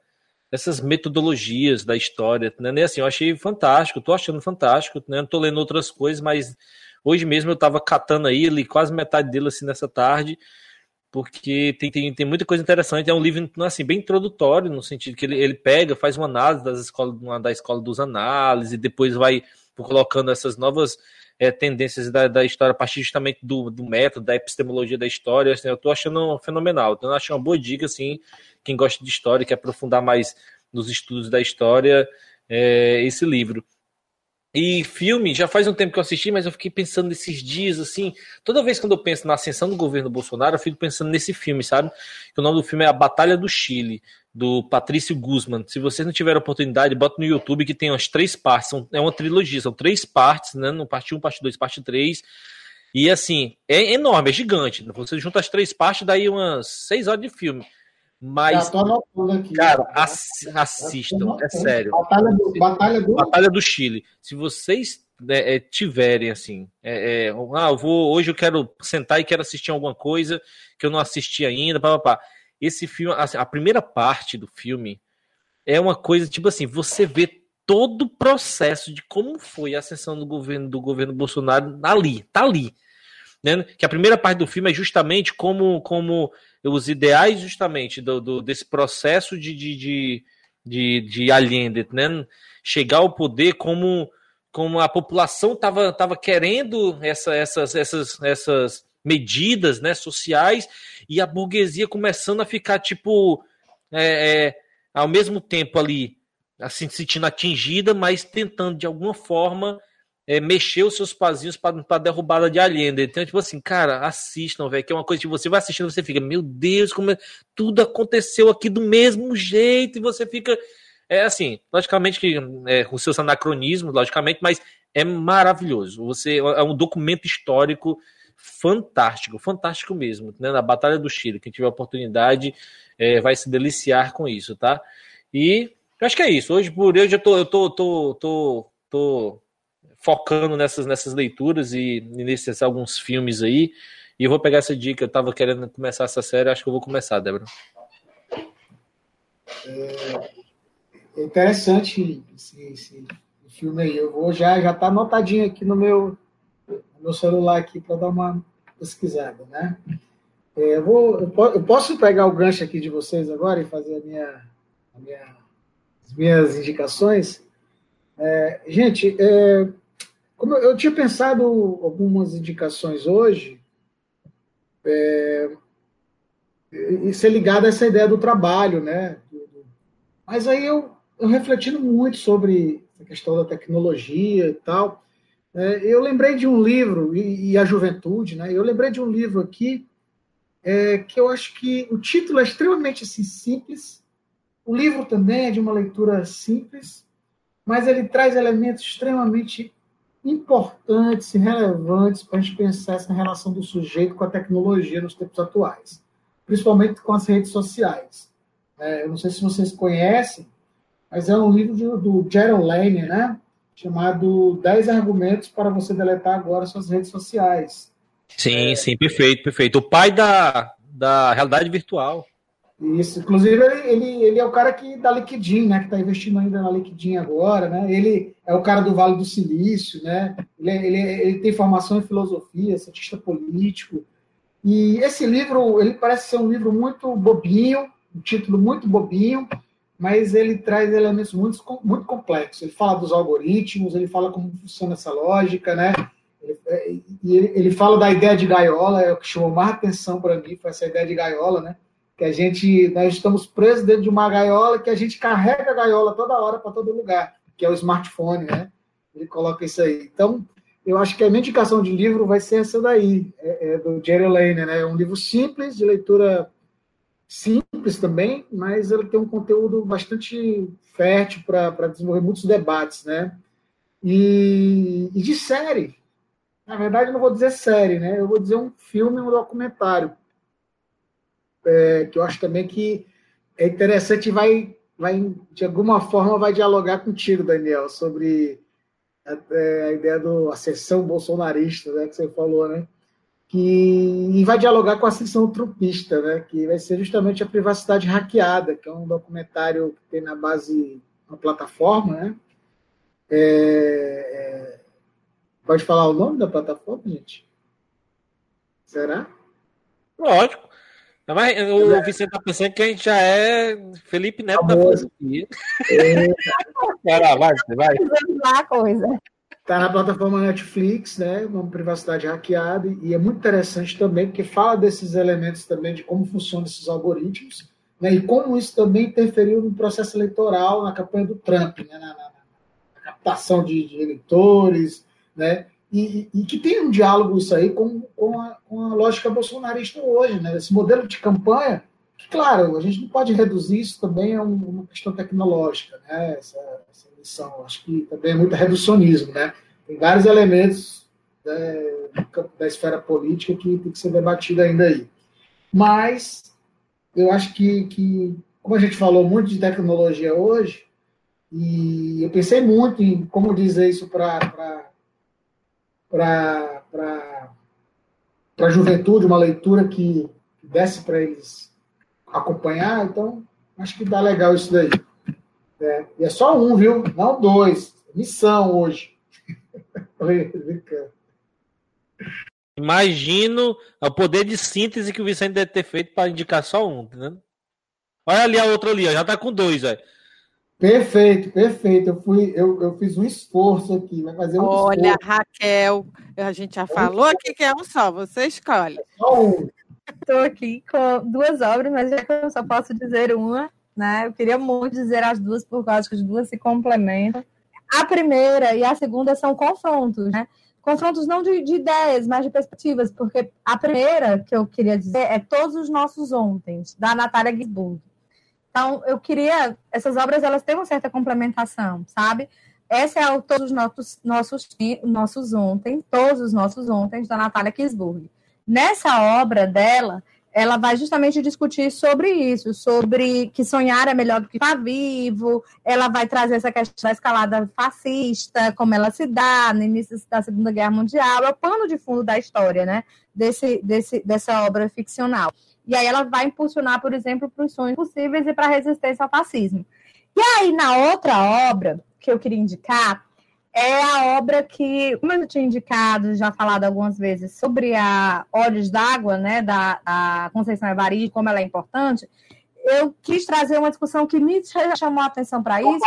essas metodologias da história, né? assim, eu achei fantástico, estou achando fantástico, né? Tô lendo outras coisas, mas hoje mesmo eu estava catando aí, li quase metade dele assim nessa tarde, porque tem, tem, tem muita coisa interessante. É um livro assim, bem introdutório, no sentido que ele, ele pega, faz uma análise das escolas, uma, da escola dos análises, e depois vai colocando essas novas é, tendências da, da história a partir justamente do, do método, da epistemologia da história. Assim, eu estou achando fenomenal. Então, eu acho uma boa dica, assim, quem gosta de história, quer aprofundar mais nos estudos da história, é, esse livro. E filme, já faz um tempo que eu assisti, mas eu fiquei pensando nesses dias, assim. Toda vez que eu penso na ascensão do governo Bolsonaro, eu fico pensando nesse filme, sabe? Que o nome do filme é A Batalha do Chile, do Patrício Guzman. Se vocês não tiverem oportunidade, bota no YouTube que tem umas três partes. São, é uma trilogia, são três partes, né? No parte 1, parte 2, parte 3. E assim, é enorme, é gigante. Você junta as três partes, daí umas seis horas de filme. Mas, aqui, cara, ass, assistam, é sério. Batalha do, Batalha do... Batalha do Chile. Se vocês né, é, tiverem assim, é, é, ah, eu vou, hoje eu quero sentar e quero assistir alguma coisa que eu não assisti ainda, pá, pá, pá. Esse filme, assim, a primeira parte do filme é uma coisa tipo assim, você vê todo o processo de como foi a ascensão do governo do governo Bolsonaro ali, tá ali. Né? Que a primeira parte do filme é justamente como, como os ideais justamente do, do desse processo de, de, de, de, de Allende, né? chegar ao poder como, como a população estava tava querendo essa, essas, essas, essas medidas né, sociais e a burguesia começando a ficar tipo é, é, ao mesmo tempo ali assim se sentindo atingida, mas tentando de alguma forma é, mexer os seus pazinhos para derrubada de Allende. Então, tipo assim, cara, assistam, velho, que é uma coisa que você vai assistindo, você fica, meu Deus, como é... tudo aconteceu aqui do mesmo jeito, e você fica. É assim, logicamente que é, com seus anacronismos, logicamente, mas é maravilhoso. Você é um documento histórico fantástico, fantástico mesmo, né? Na Batalha do Chile, quem tiver oportunidade é, vai se deliciar com isso, tá? E eu acho que é isso. Hoje por hoje eu tô, eu tô, tô, tô, tô focando nessas, nessas leituras e, e nesses alguns filmes aí. E eu vou pegar essa dica. Eu estava querendo começar essa série, acho que eu vou começar, Débora. É interessante esse, esse filme aí. Eu vou já já tá anotadinho aqui no meu meu celular aqui para dar uma pesquisada, né? É, eu, vou, eu posso pegar o gancho aqui de vocês agora e fazer a minha, a minha as minhas indicações. É, gente, é, como eu, tinha pensado algumas indicações hoje, é, e ser ligado a essa ideia do trabalho, né? Mas aí eu, eu refletindo muito sobre a questão da tecnologia e tal, eu lembrei de um livro, e, e, a juventude, né? Eu lembrei de um livro aqui é, que eu acho que o título é extremamente assim, simples. O livro também é de uma leitura simples, mas ele traz elementos extremamente importantes e relevantes para a gente pensar essa relação do sujeito com a tecnologia nos tempos atuais, principalmente com as redes sociais. É, eu não sei se vocês conhecem, mas é um livro de, do Gerald Lane, né? Chamado 10 argumentos para você deletar agora suas redes sociais. Sim, é... sim, perfeito, perfeito. O pai da, da realidade virtual. Isso, inclusive ele, ele, ele é o cara que da LinkedIn, né, que está investindo ainda na LinkedIn agora, né? Ele é o cara do Vale do Silício, né? Ele, ele, ele tem formação em filosofia, cientista político. E esse livro, ele parece ser um livro muito bobinho, um título muito bobinho, mas ele traz elementos muito, muito complexos. Ele fala dos algoritmos, ele fala como funciona essa lógica, né? É, e ele, ele fala da ideia de gaiola, é o que chamou mais atenção para mim, foi essa ideia de gaiola, né? Que a gente, nós estamos presos dentro de uma gaiola que a gente carrega a gaiola toda hora para todo lugar, que é o smartphone, né? Ele coloca isso aí. Então, eu acho que a minha indicação de livro vai ser essa daí, é, é do Jerry Lane, né? É um livro simples, de leitura simples também, mas ele tem um conteúdo bastante fértil para desenvolver muitos debates, né? E, e, de série. Na verdade, não vou dizer série, né? Eu vou dizer um filme, um documentário. É, que eu acho também que é interessante e vai, vai, de alguma forma, vai dialogar contigo, Daniel, sobre a, é, a ideia do ascensão bolsonarista, né? Que você falou, né? Que vai dialogar com a ascensão trumpista, né, que vai ser justamente a privacidade hackeada, que é um documentário que tem na base uma plataforma, né? É, é, pode falar o nome da plataforma, gente? Será? Lógico. Mas o é. Vicente está pensando que a gente já é Felipe Neto da filosofia. É. vai, vai. Vai. coisa. Está na plataforma Netflix, né? Uma privacidade hackeada, e é muito interessante também, porque fala desses elementos também de como funcionam esses algoritmos, né? E como isso também interferiu no processo eleitoral, na campanha do Trump, né? na, na, na captação de, de, eleitores, né? E, e, que tem um diálogo isso aí com, com, a, com a lógica bolsonarista hoje, né? Esse modelo de campanha, que, claro, a gente não pode reduzir isso também a uma questão tecnológica, né? Essa, essa são, acho que também é muito reducionismo, né? Tem vários elementos né, da esfera política que tem que ser debatido ainda aí. Mas eu acho que, que, como a gente falou muito de tecnologia hoje, e eu pensei muito em como dizer isso para a juventude, uma leitura que desse para eles acompanhar, então acho que dá legal isso daí. É, e é só um, viu? Não dois. Missão hoje. Imagino o poder de síntese que o Vicente deve ter feito para indicar só um, tá Olha ali a outra ali, ó, já tá com dois, velho. Perfeito, perfeito. Eu, fui, eu, eu fiz um esforço aqui. Vai fazer um Olha, esforço. Raquel, a gente já falou aqui que é um só, você escolhe. Só um. Estou aqui com duas obras, mas já que eu só posso dizer uma, né? Eu queria muito dizer as duas, por causa que as duas se complementam. A primeira e a segunda são confrontos, né? Confrontos não de, de, ideias, mas de perspectivas, porque a primeira que eu queria dizer é Todos os Nossos Ontem, da Natália Gisburg. Então, eu queria. Essas obras elas têm uma certa complementação, sabe? Essa é o Todos os Nossos, nossos, nossos Ontem, Todos os Nossos Ontem, da Natália Gisburg. Nessa obra dela, ela vai justamente discutir sobre isso, sobre que sonhar é melhor do que estar vivo. Ela vai trazer essa questão da escalada fascista, como ela se dá no início da Segunda Guerra Mundial, é o pano de fundo da história, né? Desse, desse, dessa obra ficcional. E aí ela vai impulsionar, por exemplo, para os sonhos possíveis e para a resistência ao fascismo. E aí, na outra obra que eu queria indicar, é a obra que, como eu tinha indicado, já falado algumas vezes, sobre a Olhos d'Água, né, da, da Conceição Evaristo, como ela é importante, eu quis trazer uma discussão que me chamou a atenção para isso.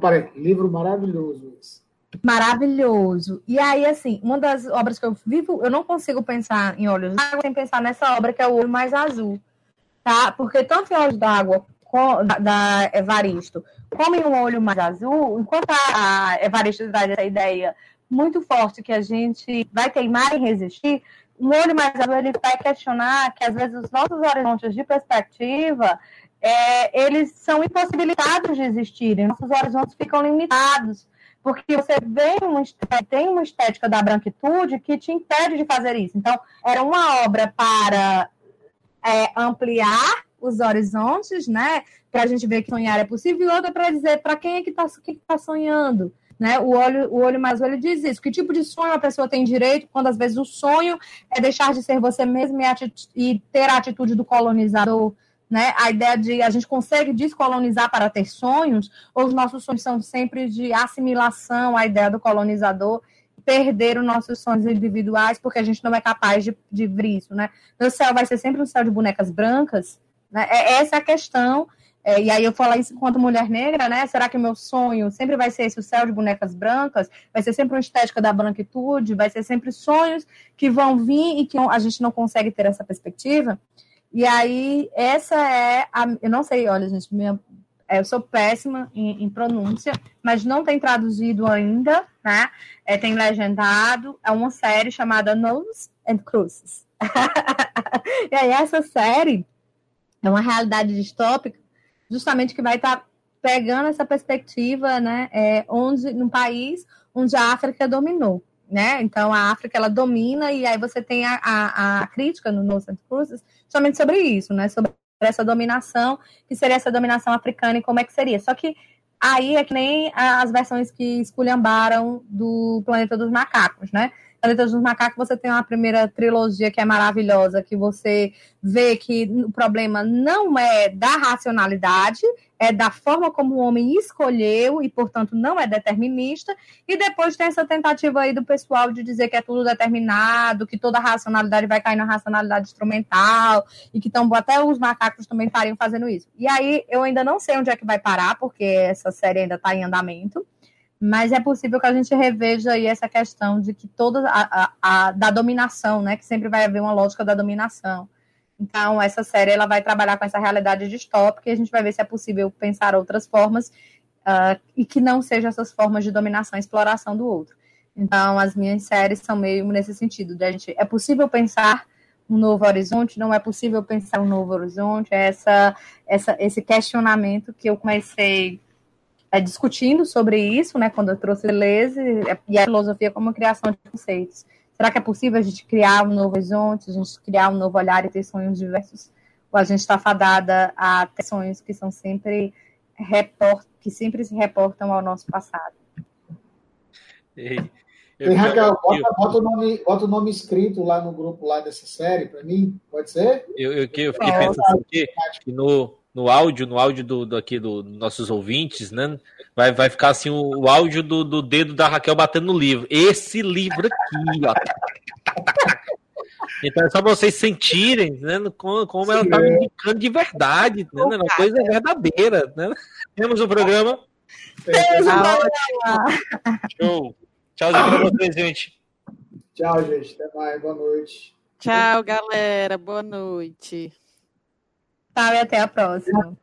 Parei, livro maravilhoso esse. Maravilhoso. E aí, assim, uma das obras que eu vivo, eu não consigo pensar em Olhos d'Água sem pensar nessa obra que é o Olho Mais Azul, tá? Porque tanto em Olhos d'Água da, Evaristo. Comem um olho mais azul, enquanto a, Evaristo traz essa ideia muito forte que a gente vai teimar em resistir, um olho mais azul ele vai questionar que às vezes os nossos horizontes de perspectiva é, eles são impossibilitados de existirem, nossos horizontes ficam limitados, porque você uma, tem uma estética da branquitude que te impede de fazer isso. Então, era uma obra para é, ampliar os horizontes, né? Para a gente ver que sonhar é possível, e outra para dizer para quem é que está que tá sonhando. Né? O, olho, o olho mais velho diz isso. Que tipo de sonho a pessoa tem direito quando às vezes o sonho é deixar de ser você mesmo e, e ter a atitude do colonizador? Né? A ideia de a gente consegue descolonizar para ter sonhos, ou os nossos sonhos são sempre de assimilação à ideia do colonizador, perder os nossos sonhos individuais porque a gente não é capaz de, de ver isso, né? Meu céu vai ser sempre um céu de bonecas brancas, né? É, essa é a questão. É, e aí eu falo isso enquanto mulher negra, né? Será que meu sonho sempre vai ser esse o céu de bonecas brancas? Vai ser sempre uma estética da branquitude? Vai ser sempre sonhos que vão vir e que a gente não consegue ter essa perspectiva? E aí, essa é a. Eu não sei, olha, gente, minha, é, eu sou péssima em, em, pronúncia, mas não tem traduzido ainda, né? É, tem legendado. É uma série chamada Nose and Cruces. e aí, essa série é uma realidade distópica, justamente que vai estar tá pegando essa perspectiva, né, é, onde, num país onde a África dominou, né, então a África, ela domina, e aí você tem a, a, a crítica no No Santa Cruz justamente sobre isso, né, sobre essa dominação, que seria essa dominação africana e como é que seria, só que aí é que nem as versões que esculhambaram do Planeta dos Macacos, né, Planeta dos Macacos, você tem uma primeira trilogia que é maravilhosa, que você vê que o problema não é da racionalidade, é da forma como o homem escolheu e, portanto, não é determinista. E depois tem essa tentativa aí do pessoal de dizer que é tudo determinado, que toda racionalidade vai cair na racionalidade instrumental e que tão, até os macacos também estariam fazendo isso. E aí eu ainda não sei onde é que vai parar, porque essa série ainda está em andamento mas é possível que a gente reveja aí essa questão de que toda a, a, a, da dominação, né, que sempre vai haver uma lógica da dominação. Então, essa série ela vai trabalhar com essa realidade distópica e a gente vai ver se é possível pensar outras formas uh, e que não sejam essas formas de dominação exploração do outro. Então, as minhas séries são meio nesse sentido, de a gente, é possível pensar um novo horizonte, não é possível pensar um novo horizonte, é essa, essa, esse questionamento que eu comecei é, discutindo sobre isso, né, quando eu trouxe Deleuze é, e a filosofia como criação de conceitos. Será que é possível a gente criar um novo horizonte, a gente criar um novo olhar e ter sonhos diversos? Ou a gente está fadada a ter sonhos que são sempre report, que sempre se reportam ao nosso passado? Ei, Ei Raquel, bota, bota, o nome, bota o nome escrito lá no grupo lá dessa série para mim, pode ser? Eu, eu, eu fiquei pensando aqui que no, no áudio, no áudio do, do aqui dos do nossos ouvintes, né? Vai, vai ficar assim o, o áudio do, do dedo da Raquel batendo no livro. Esse livro aqui, ó. Então é só pra vocês sentirem né, como, como ela tá me indicando de verdade, né, uma coisa verdadeira. Né? Temos um programa. Temos um programa. Show. Tchauzinho pra vocês, gente. Tchau, gente. Até mais. Boa noite. Tchau, galera. Boa noite. Tchau e até a próxima.